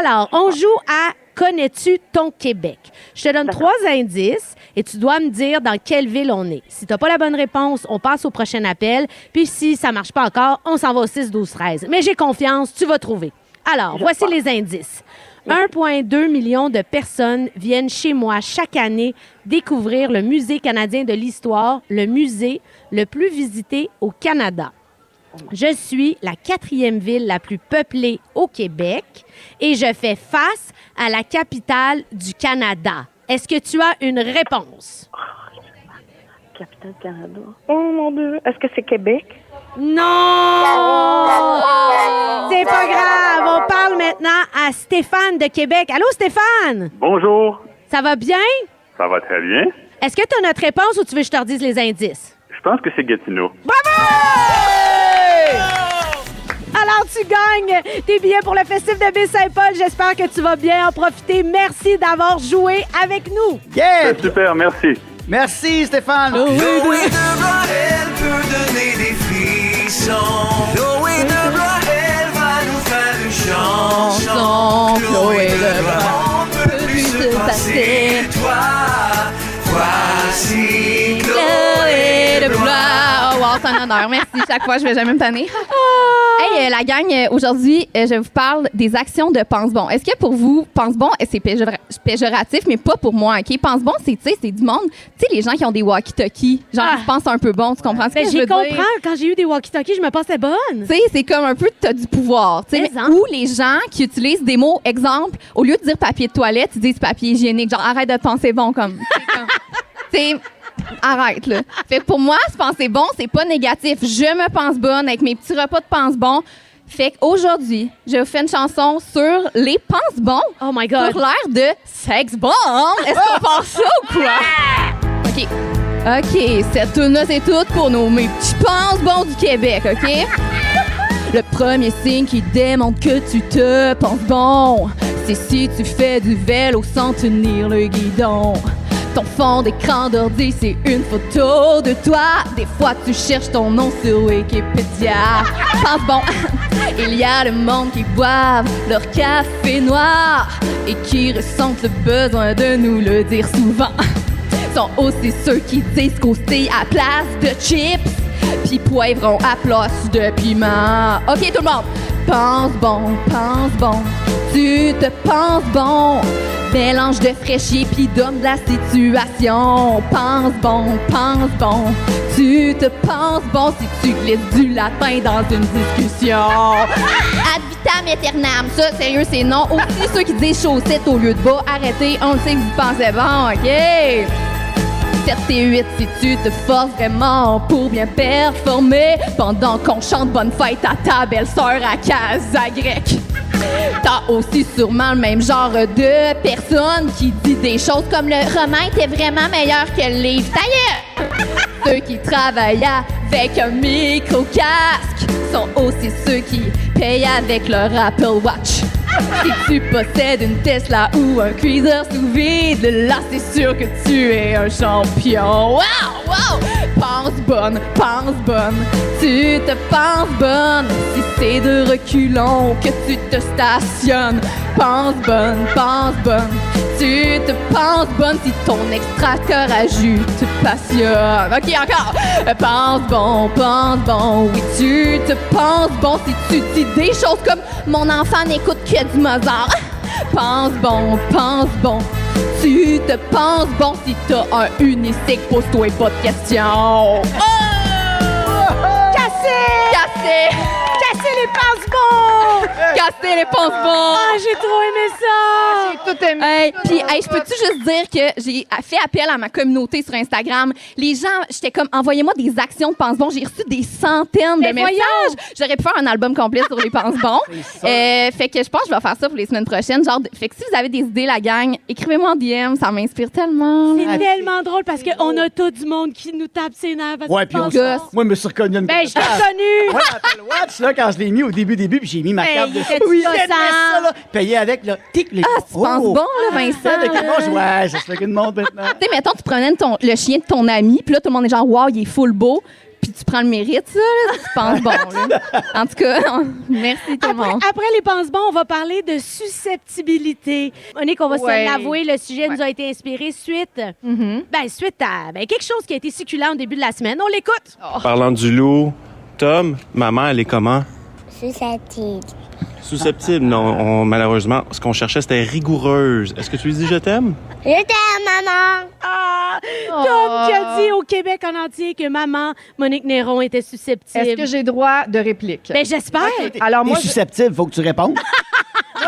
Alors, on joue à Connais-tu ton Québec? Je te donne trois indices et tu dois me dire dans quelle ville on est. Si tu n'as pas la bonne réponse, on passe au prochain appel. Puis si ça marche pas encore, on s'en va au 6, 12, 13. Mais j'ai confiance, tu vas trouver. Alors, voici les indices. 1,2 million de personnes viennent chez moi chaque année découvrir le Musée canadien de l'histoire, le musée le plus visité au Canada. Je suis la quatrième ville la plus peuplée au Québec et je fais face à la capitale du Canada. Est-ce que tu as une réponse? Capitale Canada. Oh mon Dieu. Est-ce que c'est Québec? Non! C'est pas grave. On parle maintenant à Stéphane de Québec. Allô, Stéphane? Bonjour, Ça va bien? ça va très bien. Est-ce que tu as notre réponse ou tu veux que je te redise les indices? Je pense que c'est Gatineau. Alors, tu gagnes tes billets pour le festif de Baie-Saint-Paul. J'espère que tu vas bien en profiter. Merci d'avoir joué avec nous. Yeah! C'est super, merci. Merci, Stéphane. Chloé de Blois, elle peut donner des frissons. Chloé de Blois, elle va nous faire une chanson. Chloé de on peut plus se passer. Toi, voici Chloé. super. Merci. Chaque fois, je vais jamais me tanner. Hey, euh, la gang, euh, aujourd'hui, euh, je vous parle des actions de Pense Bon. Est-ce que pour vous, Pense Bon, euh, c'est péjora- péjoratif, mais pas pour moi, OK? Pense Bon, c'est, tu sais, c'est du monde. Tu sais, les gens qui ont des walkie-talkies, genre, Ah. ils se pensent un peu bon. Tu comprends ce Ben, que je veux dire? comprends. Quand j'ai eu des walkie-talkies, je me pensais bonne. Tu sais, c'est comme un peu, t'as du pouvoir. tu sais. En. Ou les gens qui utilisent des mots, exemple, au lieu de dire papier de toilette, ils disent papier hygiénique. Genre, arrête de penser bon, comme. Tu sais, arrête, là. Fait que pour moi, se penser bon, c'est pas négatif. Je me pense bonne avec mes petits repas de pense bon. Fait qu'aujourd'hui, je vous fais une chanson sur les pense bons. Oh my God. Sur l'air de sex bomb. Est-ce qu'on pense ça ou quoi? OK. OK, cette tune c'est tout pour nos mes petits pense bons du Québec, OK? Le premier signe qui démontre que tu te penses bon, c'est si tu fais du vélo sans tenir le guidon. Ton fond d'écran d'ordi, c'est une photo de toi. Des fois, tu cherches ton nom sur Wikipédia. Pense bon, il y a le monde qui boivent leur café noir et qui ressentent le besoin de nous le dire souvent sont aussi ceux qui disent qu'aussi à place de chips, puis poivrons à place de piment. OK, tout le monde, pense bon, pense bon, tu te penses bon? Mélange de fraîchier puis d'homme de la situation. Pense bon, pense bon, tu te penses bon si tu glisses du latin dans une discussion. Ad vitam aeternam, ça, sérieux, c'est non. Aussi ceux qui disent chaussettes au lieu de bas, arrêtez, on le sait que vous pensez bon, OK? 7 et 8 si tu te forces vraiment pour bien performer pendant qu'on chante bonne fête à ta belle-sœur à Casa Grecque. T'as aussi sûrement le même genre de personne qui dit des choses comme le roman était vraiment meilleur que le livre. D'ailleurs, ceux qui travaillent avec un micro-casque sont aussi ceux qui payent avec leur Apple Watch. Si tu possèdes une Tesla ou un cuiseur sous vide, là c'est sûr que tu es un champion. Wow, wow! Pense bonne, pense bonne, tu te penses bonne. Si c'est de reculons que tu te stationnes, pense bonne, pense bonne, tu te penses bonne si ton extra-cœur à jus te passionne. Ok, encore! Pense bon, pense bon, oui, tu te penses bon si tu dis des choses comme mon enfant n'écoute que du Mozart. Pense bon, pense bon. Tu te penses bon si t'as un unicycle, pose-toi pas de questions. Cassé! Cassé! Cassé les pense-bons! Cassé les pense bon! Ah, j'ai trop aimé ça! J'ai tout aimé. Hey, puis, hey, je peux-tu juste dire que j'ai fait appel à ma communauté sur Instagram. Les gens, j'étais comme, envoyez-moi des actions de pense-bon. J'ai reçu des centaines Mais de messages. J'aurais pu faire un album complet sur les pense-bons. Euh, fait que je pense que je vais faire ça pour les semaines prochaines. Genre, fait que si vous avez des idées, la gang, écrivez-moi en DM. Ça m'inspire tellement. C'est tellement drôle parce qu'on a tout du monde qui nous tape ses nerfs. parce Ouais, puis on. Moi, je me suis reconnu une Ben, je t'ai reconnu! Ouais, Watch, là, quand je l'ai mis au début, début, puis j'ai mis ma carte il de était Oui, gossant. j'aimais ça, là. Payé avec, là. Tic, les Ah, tu penses bon, là, Vincent? Ça, avec bon, je- ouais, ça se fait qu'une montre maintenant. Tu sais, mettons, tu promènes ton, le chien de ton ami, puis là, tout le monde est genre, wow, il est full beau. Puis tu prends le mérite, ça, là, tu penses bon, là. En tout cas, merci tout le Après, monde. après les pense-bons, on va parler de susceptibilité. Monique, on va Ouais. se l'avouer, le sujet nous a été inspiré suite, Mhm. ben, suite à ben, quelque chose qui a été succulent au début de la semaine. On l'écoute. Parlant du loup, Tom, maman, elle est comment? Susceptible. Susceptible, non. on- malheureusement, ce qu'on cherchait, c'était rigoureuse. Est-ce que tu lui dis je t'aime? Je t'aime, maman. Ah! Tom qui a dit au Québec en entier que maman, Monique Néron, était susceptible. Est-ce que j'ai droit de réplique? Ben, j'espère. Alors, moi, susceptible, faut que tu répondes.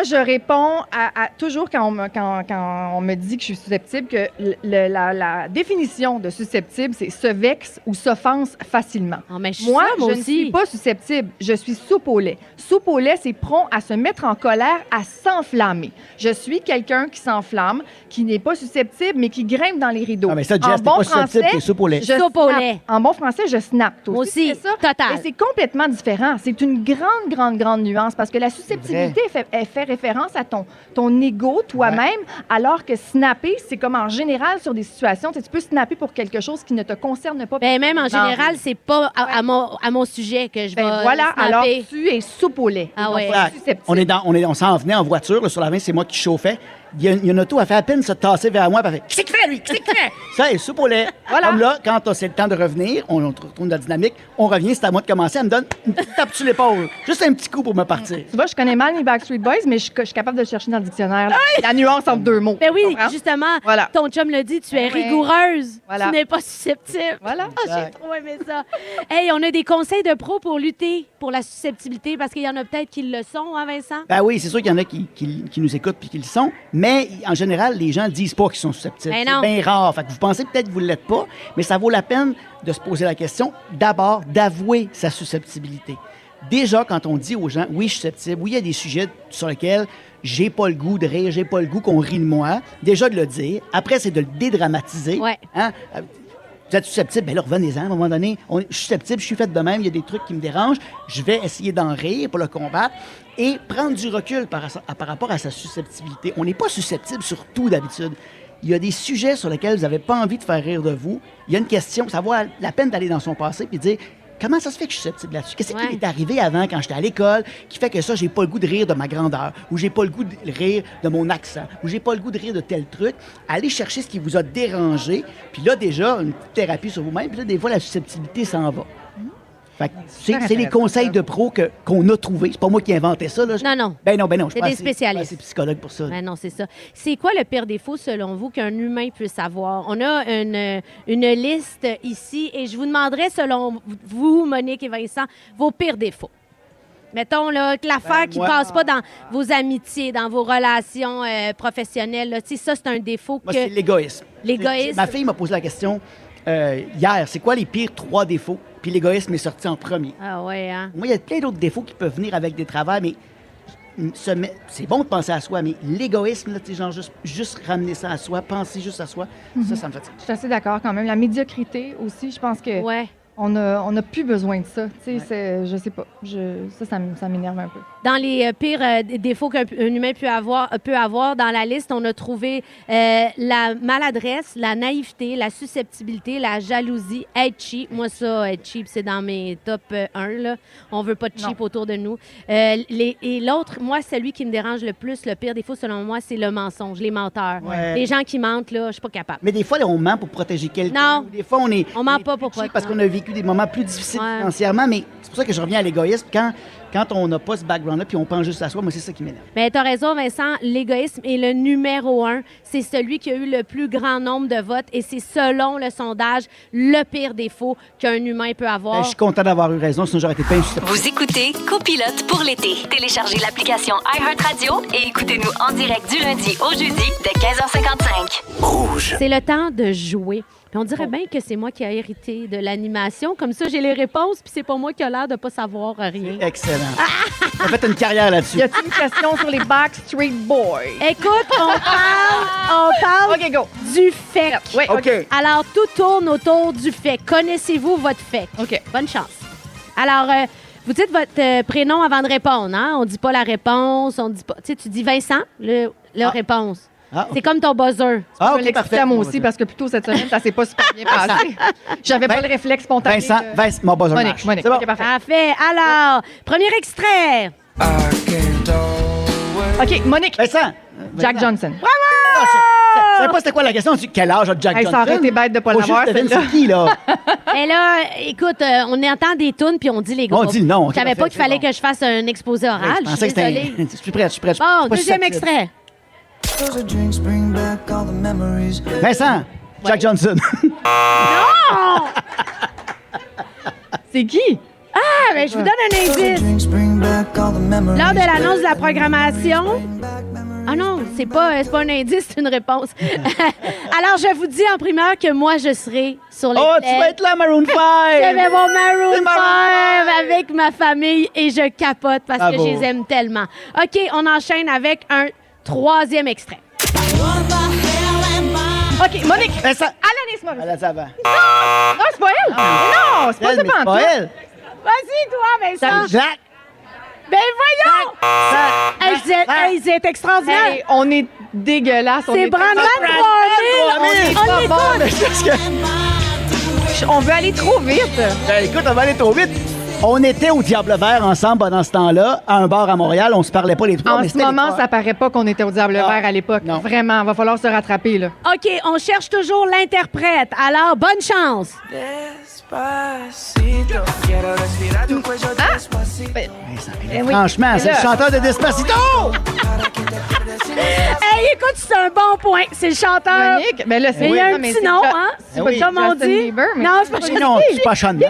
Moi, je réponds à, à- toujours quand on, me, quand, quand on me dit que je suis susceptible que le- la, la définition de susceptible, c'est se vexe ou s'offense facilement. Ah, mais je suis Moi, ça, moi je ne aussi. suis pas susceptible. Je suis soupe au lait. Soupe au lait, c'est prompt à se mettre en colère, à s'enflammer. Je suis quelqu'un qui s'enflamme, qui n'est pas susceptible, mais qui grimpe dans les rideaux. Ah, mais ça, Jess, En bon pas susceptible, français, t'es soupe au lait. je Soupe au lait. En bon français, je snap. Moi aussi, c'est ça? total. Et c'est complètement différent. C'est une grande, grande, grande nuance parce que la susceptibilité fait, elle fait référence à ton, ton ego toi-même, alors que snapper, c'est comme en général sur des situations, tu peux snapper pour quelque chose qui ne te concerne pas. Ben, même en Non. général, c'est pas à, à mon, à mon sujet que je vais Ben voilà, snapper. alors tu es soupe au lait. Ah ouais. On est dans, on est, on s'en venait en voiture là, sur la 20, c'est moi qui chauffais. Il y, a une- il y a une auto, elle fait à peine se tasser vers moi, elle fait Qu'est-ce qu'il fait, lui? Qu'est-ce qu'il fait? Ça, est soupe au lait. Voilà. Comme là, quand c'est le temps de revenir, on, on retourne dans la dynamique, on revient, c'est à moi de commencer, elle me donne une petite tape sur l'épaule. Juste un petit coup pour me partir. Tu vois, je connais mal les Backstreet Boys, mais je, je suis capable de le chercher dans le dictionnaire. La nuance entre deux mots. Ben oui, justement, Voilà. ton chum le dit, tu es ouais. rigoureuse. Voilà. Tu n'es pas susceptible. Voilà. Ah, j'ai trop aimé ça. hey, on a des conseils de pro pour lutter pour la susceptibilité, parce qu'il y en a peut-être qui le sont, hein, Vincent? Ben oui, c'est sûr qu'il y en a qui, qui- qui nous écoutent puis qui le sont, mais en général, les gens disent pas qu'ils sont susceptibles. Ben c'est bien rare. Fait que vous pensez peut-être que vous ne l'êtes pas, mais ça vaut la peine de se poser la question, d'abord, d'avouer sa susceptibilité. Déjà, quand on dit aux gens, oui, je suis susceptible, oui, il y a des sujets sur lesquels j'ai pas le goût de rire, j'ai pas le goût qu'on rit de moi, déjà de le dire. Après, c'est de le dédramatiser. Ouais. Hein? Vous êtes susceptible, bien là, revenez-en à un moment donné. On- je suis susceptible, je suis fait de même, il y a des trucs qui me dérangent. Je vais essayer d'en rire pour le combattre et prendre du recul par, par rapport à sa susceptibilité. On n'est pas susceptible sur tout d'habitude. Il y a des sujets sur lesquels vous n'avez pas envie de faire rire de vous. Il y a une question, ça vaut la peine d'aller dans son passé de dire comment ça se fait que je suis susceptible là-dessus? Qu'est-ce qui m'est arrivé avant quand j'étais à l'école qui fait que ça, j'ai pas le goût de rire de ma grandeur ou j'ai pas le goût de rire de mon accent ou j'ai pas le goût de rire de tel truc? Allez chercher ce qui vous a dérangé. Puis là, déjà, une petite thérapie sur vous-même. Puis là, des fois, la susceptibilité s'en va. Fait que c'est les conseils de pro que- qu'on a trouvés. C'est pas moi qui ai inventé ça. Là. Non, non. Ben non, ben non. je C'est suis pas des spécialistes. psychologue pour ça. Ben non, c'est ça. C'est quoi le pire défaut, selon vous, qu'un humain puisse avoir? On a une, une liste ici et je vous demanderai, selon vous, Monique et Vincent, vos pires défauts. Mettons là, que l'affaire Ben, qui moi- passe pas dans vos amitiés, dans vos relations euh, professionnelles. là. Tu sais, ça, c'est un défaut Moi, que... c'est l'égoïsme. L'égoïsme. Ma fille m'a posé la question euh, hier c'est quoi les pires trois défauts? Puis l'égoïsme est sorti en premier. Ah ouais, hein? Moi, il y a plein d'autres défauts qui peuvent venir avec des travails, mais c'est bon de penser à soi, mais l'égoïsme, là, tu sais, genre juste, juste ramener ça à soi, penser juste à soi, ça, ça me fatigue. Je suis assez d'accord quand même. La médiocrité aussi, je pense que Ouais. On a, on a plus besoin de ça. Tu sais, c'est- je sais pas. Je, ça, ça, m'énerve un peu. Dans les euh, pires euh, défauts qu'un un humain peut avoir, euh, peut avoir, dans la liste, on a trouvé euh, la maladresse, la naïveté, la susceptibilité, la jalousie, être cheap. Moi, ça, être cheap, c'est dans mes top euh, 1. Là. On veut pas de cheap autour de nous. Euh, les- et l'autre, moi, celui qui me dérange le plus, le pire défaut, selon moi, c'est le mensonge, les menteurs. Ouais. Les gens qui mentent, là, je suis pas capable. Mais des fois, là, on ment pour protéger quelqu'un. Non. Des fois, on est. On ment pas pour cheap parce qu'on a vécu des moments plus difficiles Ouais. financièrement, mais c'est pour ça que je reviens à l'égoïsme. Quand, quand on n'a pas ce background-là, puis on pense juste à soi, moi, c'est ça qui m'énerve. Mais tu as raison, Vincent. L'égoïsme est le numéro un. C'est celui qui a eu le plus grand nombre de votes et c'est, selon le sondage, le pire défaut qu'un humain peut avoir. Ben, je suis content d'avoir eu raison, sinon j'aurais été pas insusceptible. Vous écoutez Copilote pour l'été. Téléchargez l'application iHeartRadio et écoutez-nous en direct du lundi au jeudi dès 15h55. Rouge. C'est le temps de jouer. Puis on dirait bien que c'est moi qui ai hérité de l'animation. Comme ça, j'ai les réponses, puis c'est pas moi qui a l'air de pas savoir rien. Excellent. On a fait une carrière là-dessus. Y a-t-il une question sur les Backstreet Boys? Écoute, on parle, on parle OK, go. du fait. Oui, OK. Alors, tout tourne autour du fait. Connaissez-vous votre fait? OK. Bonne chance. Alors, euh, vous dites votre euh, prénom avant de répondre, hein? On dit pas la réponse, on dit pas... Tu sais, tu dis Vincent, le, la Ah. réponse. Ah, C'est comme ton buzzer. Ah, je OK, vais l'expliquer parfait. à moi aussi parce que plutôt cette semaine, ça s'est pas super bien passé. J'avais pas Vin- le réflexe spontané. Vincent, de- Vincent, mon buzzer Monique, marche. Monique. C'est bon. OK, parfait. Parfait. Alors, premier extrait. OK, Monique. Vincent. Jack Vincent. Johnson. Ah, je, je savais pas c'était quoi la question? Tu- Quel âge a Jack Hey, Johnson? ça aurait été bête de pas l'avoir, c'est qui, là? Et là, écoute, euh, on entend des tunes puis on dit les groupes. On dit OK, Je savais pas qu'il fallait bon. que je fasse un exposé oral. je je pensais suis que c'était. désolée. un- Je suis prêt, je suis prêt. je suis Bon, pas deuxième extrait. Vincent, Jack Johnson. Non! C'est qui? Ah, mais je vous donne un indice. Lors de l'annonce de la programmation. Ah non, c'est pas, c'est pas un indice, c'est une réponse. Alors, je vous dis en primeur que moi, je serai sur les oh, tu vas être là, Maroon 5! Je vais voir Maroon C'est 5 Maroon avec ma famille et je capote parce Bravo. que je les aime tellement. OK, on enchaîne avec un troisième extrait. OK, Monique. Vincent. Alanis Morissette. Allez, ça va. Non, c'est pas elle. Mais non, c'est pas Elle, ça mais c'est pantoute. pas elle. Vas-y, toi, Vincent. Jack. Ben voyons! Hey, vous êtes, extraordinaire. Hey, on est dégueulasse. C'est est- Brandon On 3000. est On pas bon, mais On veut aller trop vite. Ben, écoute, on va aller trop vite. On était au Diable Vert ensemble pendant ce temps-là, à un bar à Montréal. On se parlait pas les trois, En mais ce moment, ça paraît pas qu'on était au Diable Ah, Vert à l'époque. Vraiment, va falloir se rattraper, là. OK, on cherche toujours l'interprète. Alors, bonne chance. Despacito, cuello despacito. Eh Franchement, c'est le chanteur de Despacito! Hey, écoute, c'est un bon point. C'est le chanteur. Monique, ben là, c'est- Mais il y a oui, un mais petit c'est nom, Jo- hein? c'est pas Comme on dit? Mais- non, c'est pas c'est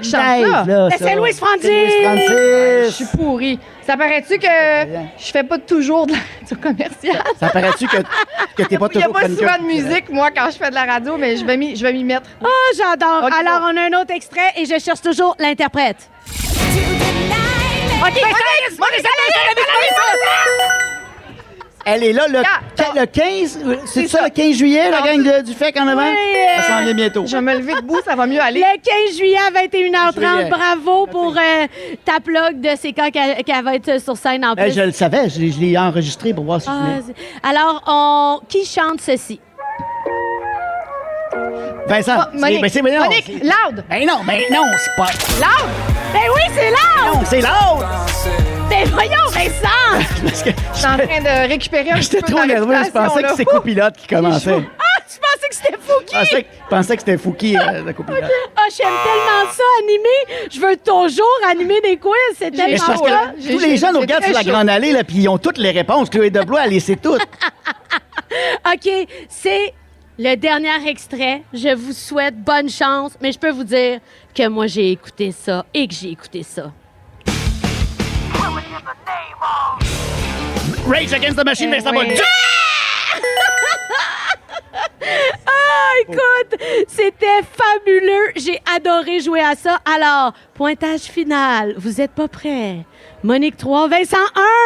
Sean? Mendes, Mais c'est Louis Francis. Je suis pourrie. Ça paraît-tu que je fais pas toujours de la radio commerciale? Ça paraît-tu que, que t'es pas Il n'y a toujours pas chroniqueur? souvent de musique, moi, quand je fais de la radio, mais je vais m'y, je vais m'y mettre. Ah, j'adore. Alors, on a un autre extrait et je cherche toujours l'interprète. OK, Elle est là le, le 15, c'est ça, le 15 juillet, la gang de- du FEC en avant? Oui, euh, Ça s'en vient bientôt. Je vais me lever debout, ça va mieux aller. Le 15 juillet à 21h30. Juillet. Bravo pour euh, ta plug de c'est quand qu'elle va être sur scène en Eh, plus. je le savais, je, l'ai- je l'ai enregistré pour voir si Ah, je Alors, on... qui chante ceci? Vincent, Oh, Monique, c'est- ben, c'est- ben non, Monique, loud! Ben non, ben non, c'est pas... Loud! Ben oui, c'est loud! Non, c'est l'autre! Voyons, Vincent! Parce que Je suis en train de récupérer un petit j'étais peu trop de nerveux, je pensais que c'était copilote qui commençait. Ah, tu pensais que c'était Fouki? Je pensais, que c'était Fouki, euh, le copilote. Ah, j'aime tellement ça, animer. Je veux toujours animer des quiz. C'est c'est tellement parce que ça. tous les gens nous regardent sur la Grande Allée, là, puis ils ont toutes les réponses. Chloé Deblois, elle les sait toutes. OK, c'est le dernier extrait. Je vous souhaite bonne chance, mais je peux vous dire que moi, j'ai écouté ça et que j'ai écouté ça. Rage Against the Machine, Vincent oui. Boudreau. Ah, écoute, c'était fabuleux. J'ai adoré jouer à ça. Alors, pointage final. Vous êtes pas prêts? Monique 3, Vincent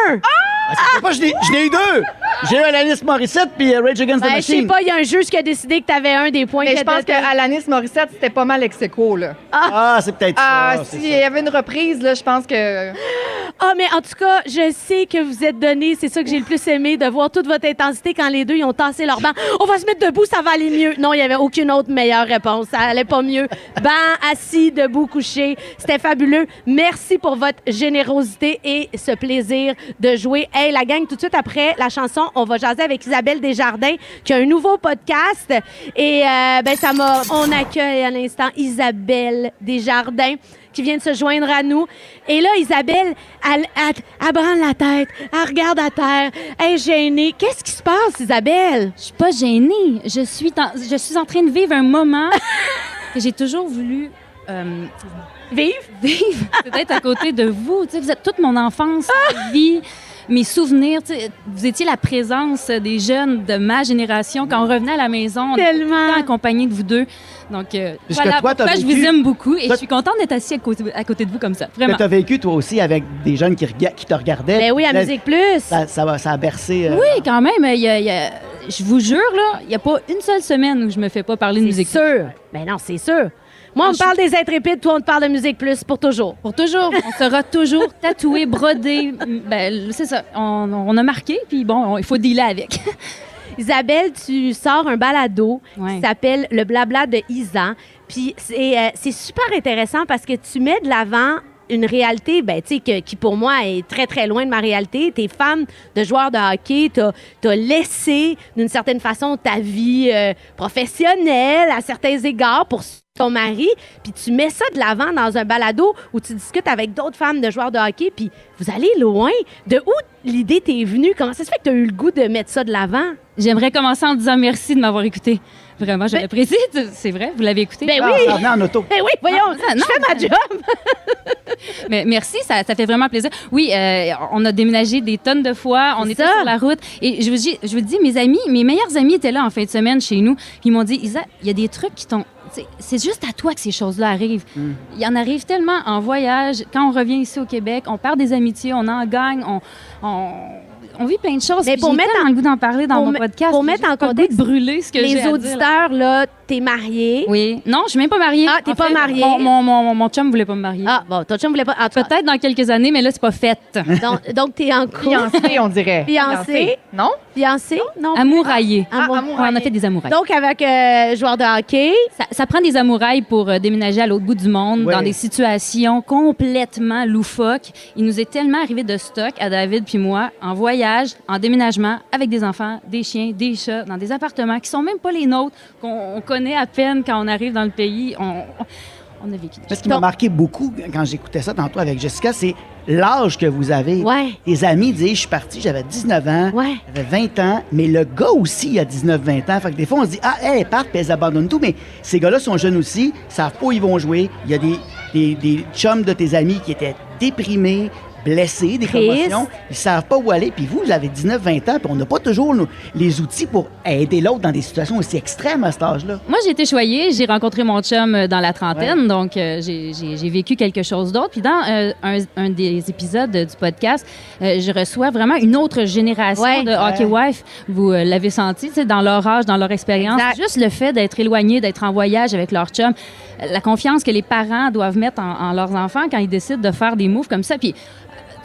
1. Ah, c'est pas, je n'ai eu deux. J'ai eu Alanis Morissette puis euh, Rage Against the Ben, je sais Machine. pas, il y a un juge qui a décidé que tu avais un des points Mais que je pense t'as- qu'Alanis Morissette, c'était pas mal ex aequo, là. Ah, c'est peut-être Ah, ça. s'il y avait une reprise, là, je pense que... Ah, mais en tout cas, je sais que vous êtes donnés. C'est ça que j'ai le plus aimé, de voir toute votre intensité quand les deux ils ont tassé leur banc. On va se mettre debout, ça va aller mieux. Non, il n'y avait aucune autre meilleure réponse. Ça allait pas mieux. Banc, assis, debout, couché. C'était fabuleux. Merci pour votre générosité et ce plaisir de jouer. Hey, la gang, tout de suite après la chanson, on va jaser avec Isabelle Desjardins qui a un nouveau podcast. Et euh, ben, ça m'a. On accueille à l'instant Isabelle Desjardins qui vient de se joindre à nous. Et là, Isabelle, elle, elle, elle branle la tête, elle regarde à terre, elle est gênée. Qu'est-ce qui se passe, Isabelle? Je suis pas gênée. Je suis, je suis en train de vivre un moment que j'ai toujours voulu euh, Vive? vivre. Peut-être à côté de vous. Tu sais, vous êtes toute mon enfance, ma vie, mes souvenirs. Tu sais, vous étiez la présence des jeunes de ma génération. Quand on revenait à la maison, Tellement. temps accompagnés de vous deux. Donc, euh, voilà toi, je vous aime beaucoup et Toi- je suis contente d'être assis à côté, à côté de vous comme ça. Vraiment. Tu as vécu, toi aussi, avec des jeunes qui, rega- qui te regardaient. Ben oui, à Musique Plus. Ça, ça, va- ça a bercé. euh, Oui, quand même. il y a- il y a- je vous jure, là, il n'y a pas une seule semaine où je me fais pas parler de C'est musique. sûr. Ben non, c'est sûr. Moi, on me parle des intrépides, toi, on te parle de Musique Plus pour toujours. Pour toujours. On sera toujours tatoué, brodé. Ben, c'est ça. On, on a marqué, puis bon, on- il faut dealer avec. Isabelle, tu sors un balado Ouais. qui s'appelle Le blabla de Isa. Puis c'est euh, super intéressant parce que tu mets de l'avant une réalité ben, tu sais, que- qui, pour moi, est très, très loin de ma réalité. T'es femme de joueur de hockey. T'as as laissé, d'une certaine façon, ta vie euh, professionnelle à certains égards pour ton mari, puis tu mets ça de l'avant dans un balado où tu discutes avec d'autres femmes de joueurs de hockey, puis vous allez loin. De où l'idée t'est venue? Comment ça se fait que tu as eu le goût de mettre ça de l'avant? J'aimerais commencer en disant merci de m'avoir écouté. Vraiment, je l'apprécie. C'est vrai, vous l'avez écouté? Ben Ah, oui! venait en auto. Ben oui, voyons, Non, ça, je non, fais ma job. Mais merci, ça, ça fait vraiment plaisir. Oui, euh, on a déménagé des tonnes de fois, on était ça. sur la route. Et je vous, dis, je vous dis, mes amis, mes meilleurs amis étaient là en fin de semaine chez nous. Puis ils m'ont dit, Isa, il y a des trucs qui t'ont. c'est- juste à toi que ces choses-là arrivent. Hmm. Il y en arrive tellement en voyage. Quand on revient ici au Québec, on perd des amitiés, on en gagne, on, on, on vit plein de choses. Mais pour mettre en- le goût d'en parler dans mon podcast. pour mettre en contexte, brûler ce que Les auditeurs, là, T'es mariée. Oui. Non, je suis même pas mariée. Ah, t'es En pas fait, mariée. Mon, mon, mon, mon chum voulait pas me marier. Ah, bon, ton chum voulait pas. Peut-être dans quelques années, mais là, c'est pas fait. donc, donc t'es en couple. Fiancé, on dirait. Fiancé? Non? Fiancé? Non. Amouraillé. Amour- Ouais, on a fait des amourailles. Donc, avec euh, joueur de hockey? Ça, ça prend des amourailles pour euh, déménager à l'autre bout du monde Ouais. dans des situations complètement loufoques. Il nous est tellement arrivé de stock à David puis moi en voyage, en déménagement, avec des enfants, des chiens, des chats, dans des appartements qui sont même pas les nôtres, qu'on on connaît à peine quand on arrive dans le pays. On, on a vécu. Ce qui m'a marqué beaucoup quand j'écoutais ça tantôt avec Jessica, c'est l'âge que vous avez. Ouais. Tes amis disent, je suis parti, j'avais 19 ans, Ouais. j'avais 20 ans, mais le gars aussi, il a 19-20 ans. Fait que des fois, on se dit, ah, elle, part, puis elles abandonnent tout, mais ces gars-là sont jeunes aussi, savent pas où ils vont jouer. Il y a des, des, des chums de tes amis qui étaient déprimés, blessés, des Triste. commotions. Ils savent pas où aller. Puis vous, vous avez 19-20 ans, puis on n'a pas toujours nos- les outils pour aider l'autre dans des situations aussi extrêmes à cet âge-là. Moi, j'ai été choyée. J'ai rencontré mon chum euh, dans la trentaine, donc euh, j'ai- j'ai j'ai vécu quelque chose d'autre. Puis dans euh, un, un des épisodes du podcast, euh, je reçois vraiment une autre génération Ouais. de hockey wife. Vous euh, l'avez senti, tu sais, dans leur âge, dans leur expérience. Exact. Juste le fait d'être éloigné, d'être en voyage avec leur chum, euh, la confiance que les parents doivent mettre en, en leurs enfants quand ils décident de faire des moves comme ça. Puis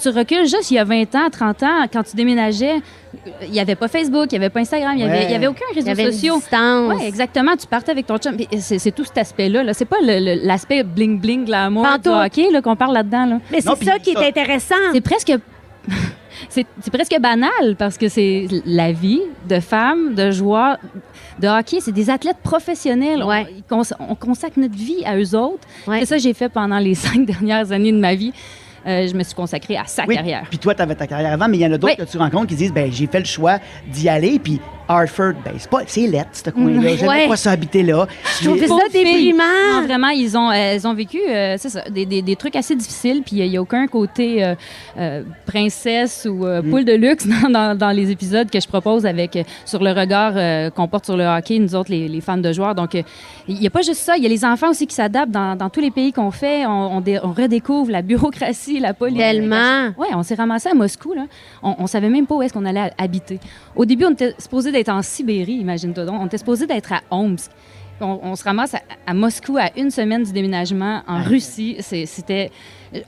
tu recules juste il y a 20 ans, 30 ans, quand tu déménageais, il n'y avait pas Facebook, il n'y avait pas Instagram, il n'y avait, Ouais. avait aucun Il réseau y avait une social. distance. Oui, exactement. Tu partais avec ton chum. Puis C'est tout cet aspect-là. Là. C'est pas l'aspect bling-bling, glamour du hockey là, qu'on parle là-dedans. Là. Mais c'est ça qui ça- est intéressant. C'est presque... C'est presque banal parce que c'est la vie de femmes, de joueurs de hockey. C'est des athlètes professionnels. Ouais. On, consacre notre vie à eux autres. Ouais. C'est ça que j'ai fait pendant les cinq dernières années de ma vie. Euh, je me suis consacrée à sa Oui, carrière. Puis toi, tu avais ta carrière avant, mais il y en a d'autres Oui. que tu rencontres qui disent ben j'ai fait le choix d'y aller, puis Hartford, ben c'est pas c'est lettre, ce coin-là. J'aimais Ouais. pas ça habiter là. Je trouvais Mais- ça déprimant. Non, vraiment, ils ont, euh, elles ont vécu, euh, c'est ça, des, des- des trucs assez difficiles. Puis il n'y a aucun côté euh, euh, princesse ou euh, Mm. poule de luxe dans, dans- dans les épisodes que je propose avec euh, sur le regard euh, qu'on porte sur le hockey, nous autres, les, les fans de joueurs. Donc, euh, il n'y a pas juste ça. Il y a les enfants aussi qui s'adaptent dans, dans tous les pays qu'on fait. On, on dé- on redécouvre la bureaucratie, la politique. Tellement. Oui, on s'est ramassé à Moscou. Là. On, on savait même pas où est-ce qu'on allait habiter. Au début, on était supposé d'être en Sibérie, imagine-toi donc. On était supposé d'être à Omsk. On, on se ramasse à, à Moscou à une semaine du déménagement en Russie. C'était.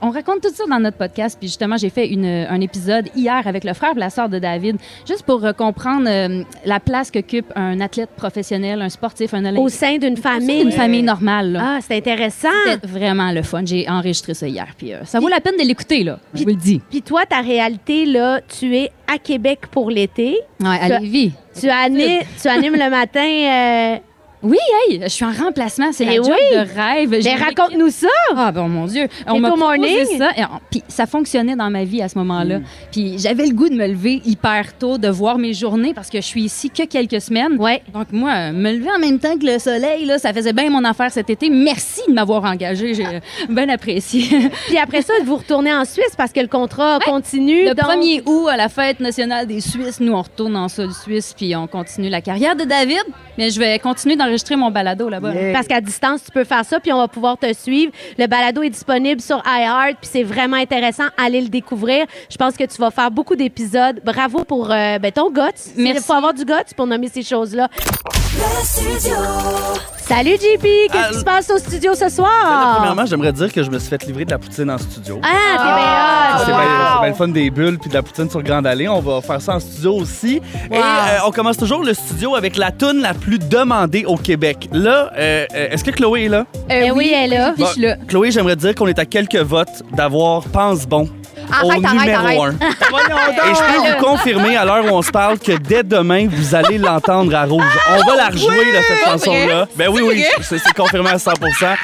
On raconte tout ça dans notre podcast. Puis justement, j'ai fait une- un épisode hier avec le frère et la sœur de David, juste pour euh, comprendre euh, la place qu'occupe un athlète professionnel, un sportif, un Au olympique. sein d'une famille. Une famille normale. là. Ah, c'est intéressant. C'était vraiment le fun. J'ai enregistré ça hier. Puis euh, ça vaut la peine de l'écouter, là. Je vous le dis. Puis toi, ta réalité, là, tu es à Québec pour l'été. Ouais, à Lévis. Tu, ani- tu animes le matin. Oui, hey, je suis en remplacement. C'est la job oui. de rêve. J'ai Ben, raconte-nous ça. Ah, bon, mon Dieu. On m'a proposé ça. et on- Puis ça fonctionnait dans ma vie à ce moment-là. Mm. Puis j'avais le goût de me lever hyper tôt, de voir mes journées parce que je suis ici que quelques semaines. Ouais. Donc, moi, euh, me lever en même temps que le soleil, là, ça faisait bien mon affaire cet été. Merci de m'avoir engagé. J'ai euh, bien apprécié. Puis après ça, vous retournez en Suisse parce que le contrat continue. Le donc- 1er août, à la fête nationale des Suisses, nous, on retourne en sol suisse, puis on continue la carrière de David. Mais je vais continuer d'enregistrer mon balado là-bas. Yeah. Parce qu'à distance, tu peux faire ça, puis on va pouvoir te suivre. Le balado est disponible sur iHeart, puis c'est vraiment intéressant. Allez le découvrir. Je pense que tu vas faire beaucoup d'épisodes. Bravo pour euh, ben, ton guts. Il Merci. faut avoir du guts pour nommer ces choses-là. Salut JP, qu'est-ce Ah, qui se passe au studio ce Ben là, soir? premièrement, j'aimerais dire que je me suis fait livrer de la poutine en studio. Ah, t'es bien hot. C'est bien c'est bien le fun des bulles puis de la poutine sur Grande Allée. On va faire ça en studio aussi. Et euh, on commence toujours le studio avec la toune la plus demandée au Québec. Là, euh, euh, est-ce que Chloé est là? Eh oui, elle est là. Bon, Chloé, j'aimerais dire qu'on est à quelques votes d'avoir Pense Bon. au Arrête, numéro arrête. un. Et je peux vous confirmer à l'heure où on se parle que dès demain, vous allez l'entendre à rouge. On va la rejouer, là, cette chanson-là. Ben oui, C'est oui, c'est confirmé à 100%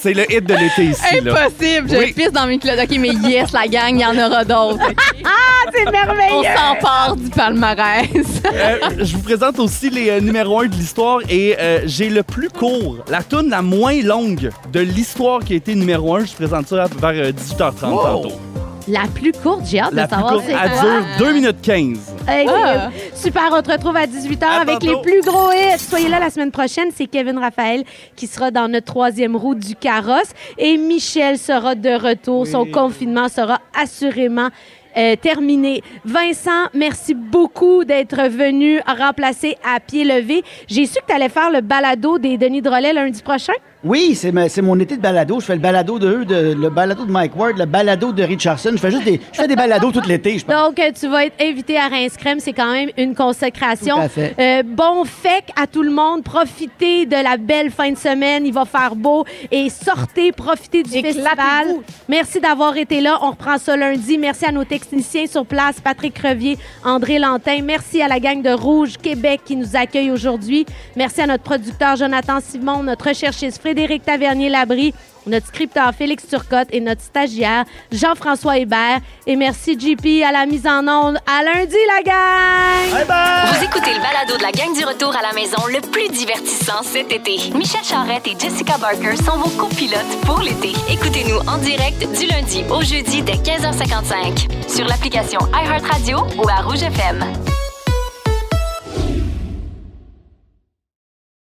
C'est le hit de l'été ici. là. Impossible, je Oui. pisse dans mes culottes. OK, mais yes, la gang, il y en aura d'autres. Ah, c'est merveilleux. On s'empare du palmarès. Euh, je vous présente aussi les euh, numéros 1 de l'histoire et euh, j'ai le plus court, la tune la moins longue de l'histoire qui a été numéro 1. Je vous présente ça vers euh, 18h30 tantôt. La plus courte, j'ai hâte La de plus savoir courte, c'est elle quoi. dure 2 minutes 15. Hey, Ah. Super, on te retrouve à 18h À avec les tantôt. plus gros hits. Soyez là la semaine prochaine. C'est Kevin Raphaël qui sera dans notre troisième roue du carrosse. Et Michel sera de retour. Son confinement sera assurément euh, terminé. Vincent, merci beaucoup d'être venu remplacer à pied levé. J'ai su que tu allais faire le balado des Denis Drolet lundi prochain. Oui, c'est ma- c'est mon été de balado. Je fais le balado de eux, de, le balado de Mike Ward, le balado de Richardson. Je fais juste des, je fais des balados tout l'été, je pense. Donc, tu vas être invité à Crème. C'est quand même une consécration. Tout à fait. Euh, bon fête à tout le monde. Profitez de la belle fin de semaine. Il va faire beau. Et sortez, profitez du festival. Merci d'avoir été là. On reprend ça lundi. Merci à nos techniciens sur place, Patrick Crevier, André Lantin. Merci à la gang de Rouge Québec qui nous accueille aujourd'hui. Merci à notre producteur Jonathan Simon, notre recherchiste Frédéric Tavernier-Labrie, notre scripteur Félix Turcotte et notre stagiaire Jean-François Hébert. Et merci JP à la mise en onde. À lundi, la gang! Vous écoutez le balado de la gang du retour à la maison le plus divertissant cet été. Michel Charrette et Jessica Barker sont vos copilotes pour l'été. Écoutez-nous en direct du lundi au jeudi dès 15h55 sur l'application iHeartRadio ou à Rouge FM.